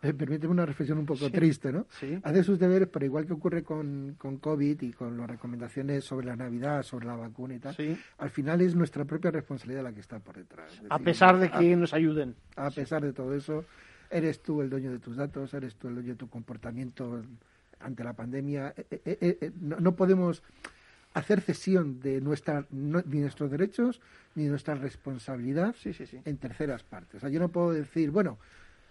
G: permíteme una reflexión un poco triste, ¿no?
A: Sí.
G: Hace sus deberes, pero igual que ocurre con, con COVID y con las recomendaciones sobre la Navidad, sobre la vacuna y tal, al final es nuestra propia responsabilidad la que está por detrás.
A: a pesar de que nos ayuden.
G: A pesar de todo eso, eres tú el dueño de tus datos, eres tú el dueño de tu comportamiento ante la pandemia. Eh, eh, eh, no, podemos hacer cesión de nuestra, ni nuestros derechos ni nuestra responsabilidad en terceras partes. O sea, yo no puedo decir, bueno,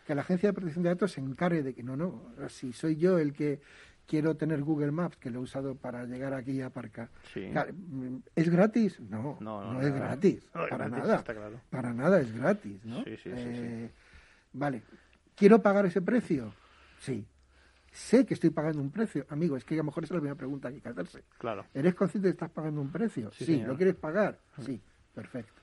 G: que la Agencia de Protección de Datos se encargue de que no, no, si soy yo el que quiero tener Google Maps, que lo he usado para llegar aquí a aparcar. ¿Es gratis? No, no, es gratis, para nada. Para nada es gratis, ¿no? vale, ¿quiero pagar ese precio? Sí, sé que estoy pagando un precio. Amigo, es que a lo mejor esa es la primera pregunta que hay que hacerse.
A: Claro.
G: ¿Eres consciente de que estás pagando un precio? Sí. ¿Lo quieres pagar? Sí. Perfecto.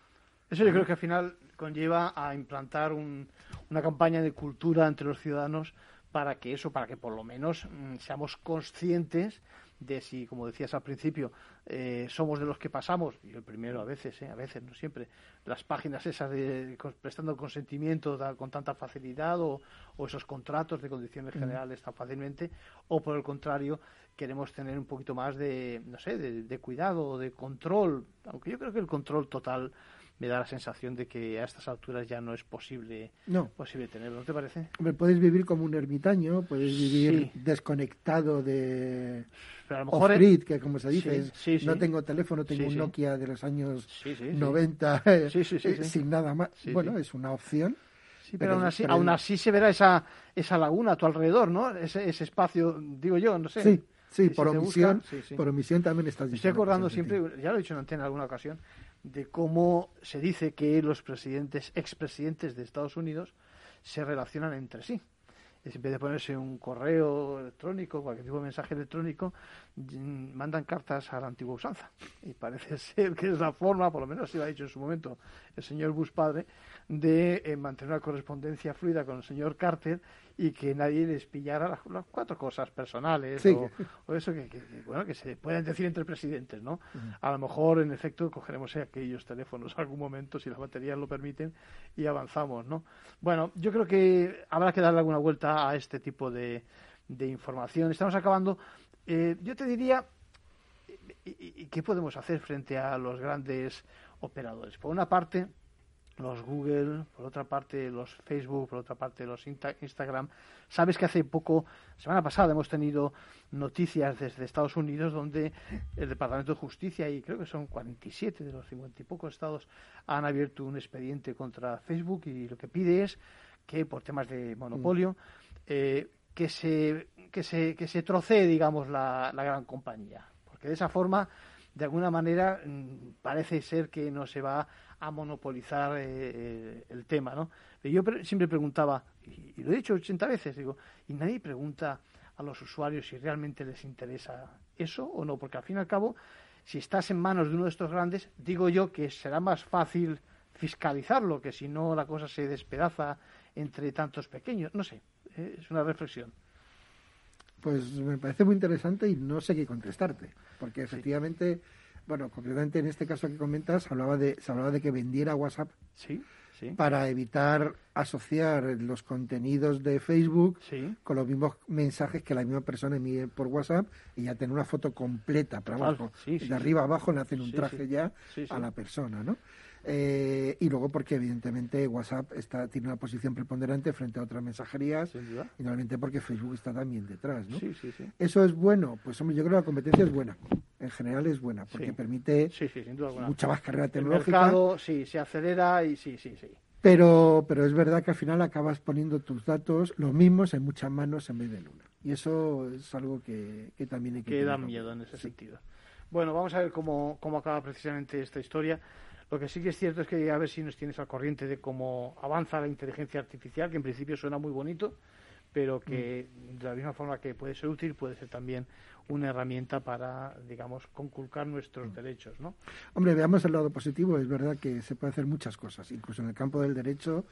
A: Eso yo creo que al final conlleva a implantar una campaña de cultura entre los ciudadanos para que eso, para que por lo menos mm, seamos conscientes de si, como decías al principio, eh, somos de los que pasamos, y el primero a veces, eh, a veces, no siempre, las páginas esas de prestando consentimiento con tanta facilidad o, esos contratos de condiciones generales tan fácilmente, o por el contrario, queremos tener un poquito más de, no sé, de, de cuidado, de control, aunque yo creo que el control total me da la sensación de que a estas alturas ya no es posible,
G: no.
A: posible tenerlo, ¿no te parece?
G: puedes vivir como un ermitaño, puedes vivir desconectado de
A: Pero a lo mejor
G: off-grid, que como se dice, no tengo teléfono, tengo un Nokia de los años 90 eh, sin nada más. bueno, es una opción.
A: Sí, pero, aún, así, aún así se verá esa, esa laguna a tu alrededor, ¿no? Ese, ese espacio, digo yo, no sé.
G: Sí, sí, por omisión, por omisión también estás
A: Me estoy acordando siempre, ya lo he dicho en antena en alguna ocasión, de cómo se dice que los presidentes, expresidentes de Estados Unidos se relacionan entre sí. En vez de ponerse un correo electrónico, cualquier tipo de mensaje electrónico, mandan cartas a la antigua usanza. Y parece ser que es la forma, por lo menos se lo ha dicho en su momento el señor Bush padre, de eh, mantener una correspondencia fluida con el señor Carter y que nadie les pillara las, cuatro cosas personales o, eso que, bueno que se pueden decir entre presidentes no a lo mejor en efecto cogeremos aquellos teléfonos algún momento si las baterías lo permiten y avanzamos no bueno yo creo que habrá que darle alguna vuelta a este tipo de, de información. Estamos acabando eh, yo te diría ¿y, qué podemos hacer frente a los grandes operadores por una parte los Google, por otra parte los Facebook, por otra parte los Instagram. Sabes que hace poco, semana pasada, hemos tenido noticias desde Estados Unidos donde el Departamento de Justicia, y creo que son 47 de los 50 y pocos estados, han abierto un expediente contra Facebook y lo que pide es que por temas de monopolio, eh, que, se, que, se, que se trocee, digamos, la, la gran compañía. Porque de esa forma, de alguna manera, mm, parece ser que no se va a monopolizar eh, eh, el tema, ¿no? yo siempre preguntaba, y, lo he dicho 80 veces, digo, y nadie pregunta a los usuarios si realmente les interesa eso o no, porque al fin y al cabo, si estás en manos de uno de estos grandes, digo yo que será más fácil fiscalizarlo, que si no la cosa se despedaza entre tantos pequeños, no sé, eh, es una reflexión.
G: Pues me parece muy interesante y no sé qué contestarte, porque efectivamente Bueno, concretamente en este caso que comentas, hablaba de, se hablaba de que vendiera WhatsApp. Para evitar asociar los contenidos de Facebook con los mismos mensajes que la misma persona envíe por WhatsApp y ya tener una foto completa, para abajo, de arriba a abajo le hacen un traje ya a la persona, ¿no? Eh, y luego porque evidentemente WhatsApp está, tiene una posición preponderante frente a otras mensajerías y normalmente porque Facebook está también detrás. ¿no? Eso es bueno, pues hombre, yo creo que la competencia es buena, en general es buena, porque permite mucha más carrera tecnológica.
A: El mercado, sí, se acelera y sí, sí, sí.
G: Pero, pero es verdad que al final acabas poniendo tus datos los mismos en muchas manos en vez de en una. Y eso es algo que, también hay que...
A: Que da miedo en ese sentido. Bueno, vamos a ver cómo, cómo acaba precisamente esta historia. Lo que sí que es cierto es que a ver si nos tienes al corriente de cómo avanza la inteligencia artificial, que en principio suena muy bonito, pero que mm. de la misma forma que puede ser útil, puede ser también una herramienta para, digamos, conculcar nuestros mm. derechos, ¿no?
G: Hombre, veamos el lado positivo. Es verdad que se puede hacer muchas cosas, incluso en el campo del derecho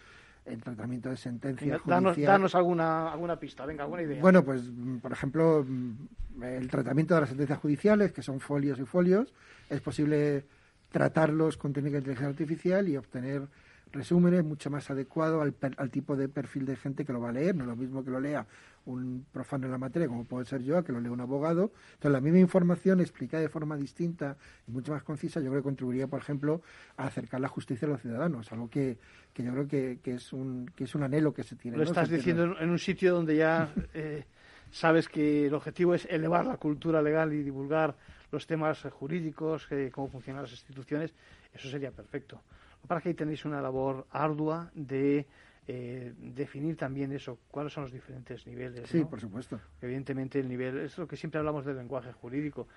G: el tratamiento de sentencias
A: danos, danos, alguna, alguna pista, venga, alguna idea.
G: Bueno, pues, por ejemplo, el tratamiento de las sentencias judiciales, que son folios y folios, es posible tratarlos con técnica de inteligencia artificial y obtener resúmenes mucho más adecuados al, al, tipo de perfil de gente que lo va a leer, no es lo mismo que lo lea un profano en la materia, como puede ser yo, que lo lea un abogado. Entonces, la misma información explicada de forma distinta y mucho más concisa, yo creo que contribuiría, por ejemplo, a acercar la justicia a los ciudadanos, algo que, que yo creo que, que, es un, que es un anhelo que se tiene.
A: Lo estás diciendo en un sitio donde ya eh, sabes que el objetivo es elevar la cultura legal y divulgar los temas jurídicos, cómo funcionan las instituciones, eso sería perfecto. Para que ahí tenéis una labor ardua de eh, definir también eso, cuáles son los diferentes niveles.
G: Sí, por supuesto.
A: Evidentemente el nivel, es lo que siempre hablamos del lenguaje jurídico,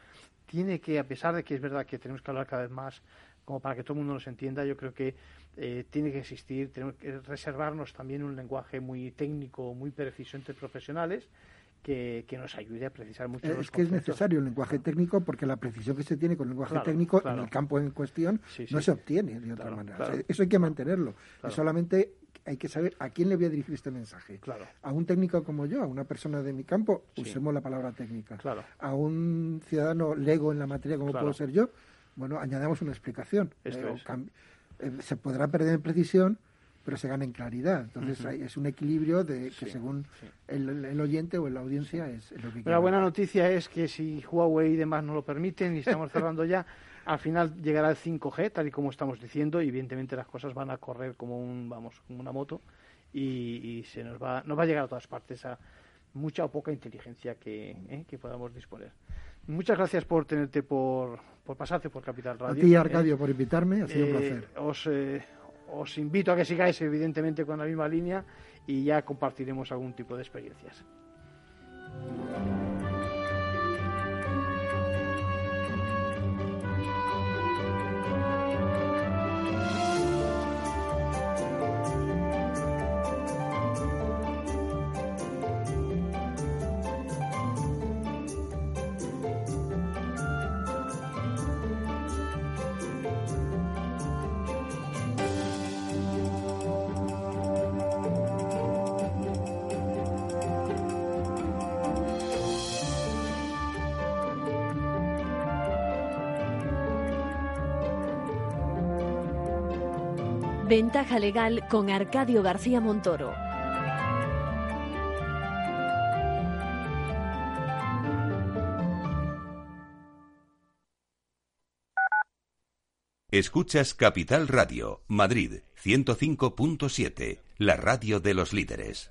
A: tiene que, a pesar de que es verdad que tenemos que hablar cada vez más, como para que todo el mundo nos entienda, yo creo que eh, tiene que existir, tenemos que reservarnos también un lenguaje muy técnico, muy preciso entre profesionales, que, nos ayude a precisar mucho.
G: Es que es necesario el lenguaje técnico porque la precisión que se tiene con el lenguaje técnico en el campo en cuestión no se obtiene de otra manera. eso hay que mantenerlo. solamente hay que saber a quién le voy a dirigir este mensaje. A un técnico como yo, a una persona de mi campo, usemos la palabra técnica. A un ciudadano lego en la materia como puedo ser yo, bueno, añadamos una explicación. Eh, eh, se podrá perder en precisión, pero se gana en claridad. Entonces es un equilibrio de que según El, oyente o la audiencia es, lo que
A: La buena noticia es que si Huawei y demás no lo permiten y estamos cerrando ya, al final llegará el 5G, tal y como estamos diciendo, y evidentemente las cosas van a correr como un, vamos, como una moto y, se nos va, nos va a llegar a todas partes a mucha o poca inteligencia que, eh, que podamos disponer. Muchas gracias por tenerte por, por pasarte por Capital Radio.
G: A ti, Arcadio, por invitarme, ha sido un
A: eh,
G: placer.
A: Os, os invito a que sigáis evidentemente con la misma línea y ya compartiremos algún tipo de experiencias.
B: Ventaja legal con Arcadio García Montoro.
F: Escuchas Capital Radio, Madrid 105.7, la radio de los líderes.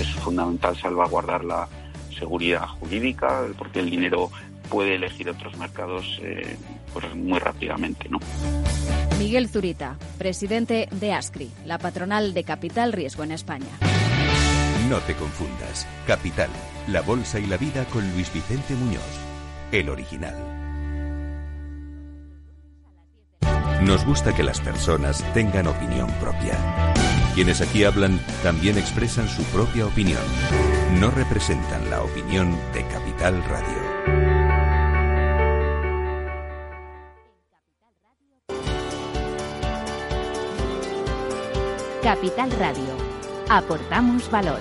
H: Es fundamental salvaguardar la seguridad jurídica porque el dinero puede elegir otros mercados eh, pues muy rápidamente. ¿no?
I: Miguel Zurita, presidente de ASCRI, la patronal de Capital Riesgo en España.
F: No te confundas. Capital, la Bolsa y la Vida con Luis Vicente Muñoz, el original. Nos gusta que las personas tengan opinión propia. Quienes aquí hablan también expresan su propia opinión. No representan la opinión de Capital Radio.
J: Capital Radio. Aportamos valor.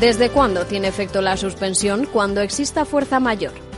K: ¿Desde cuándo tiene efecto la suspensión? Cuando exista fuerza mayor.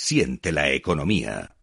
F: Siente la economía.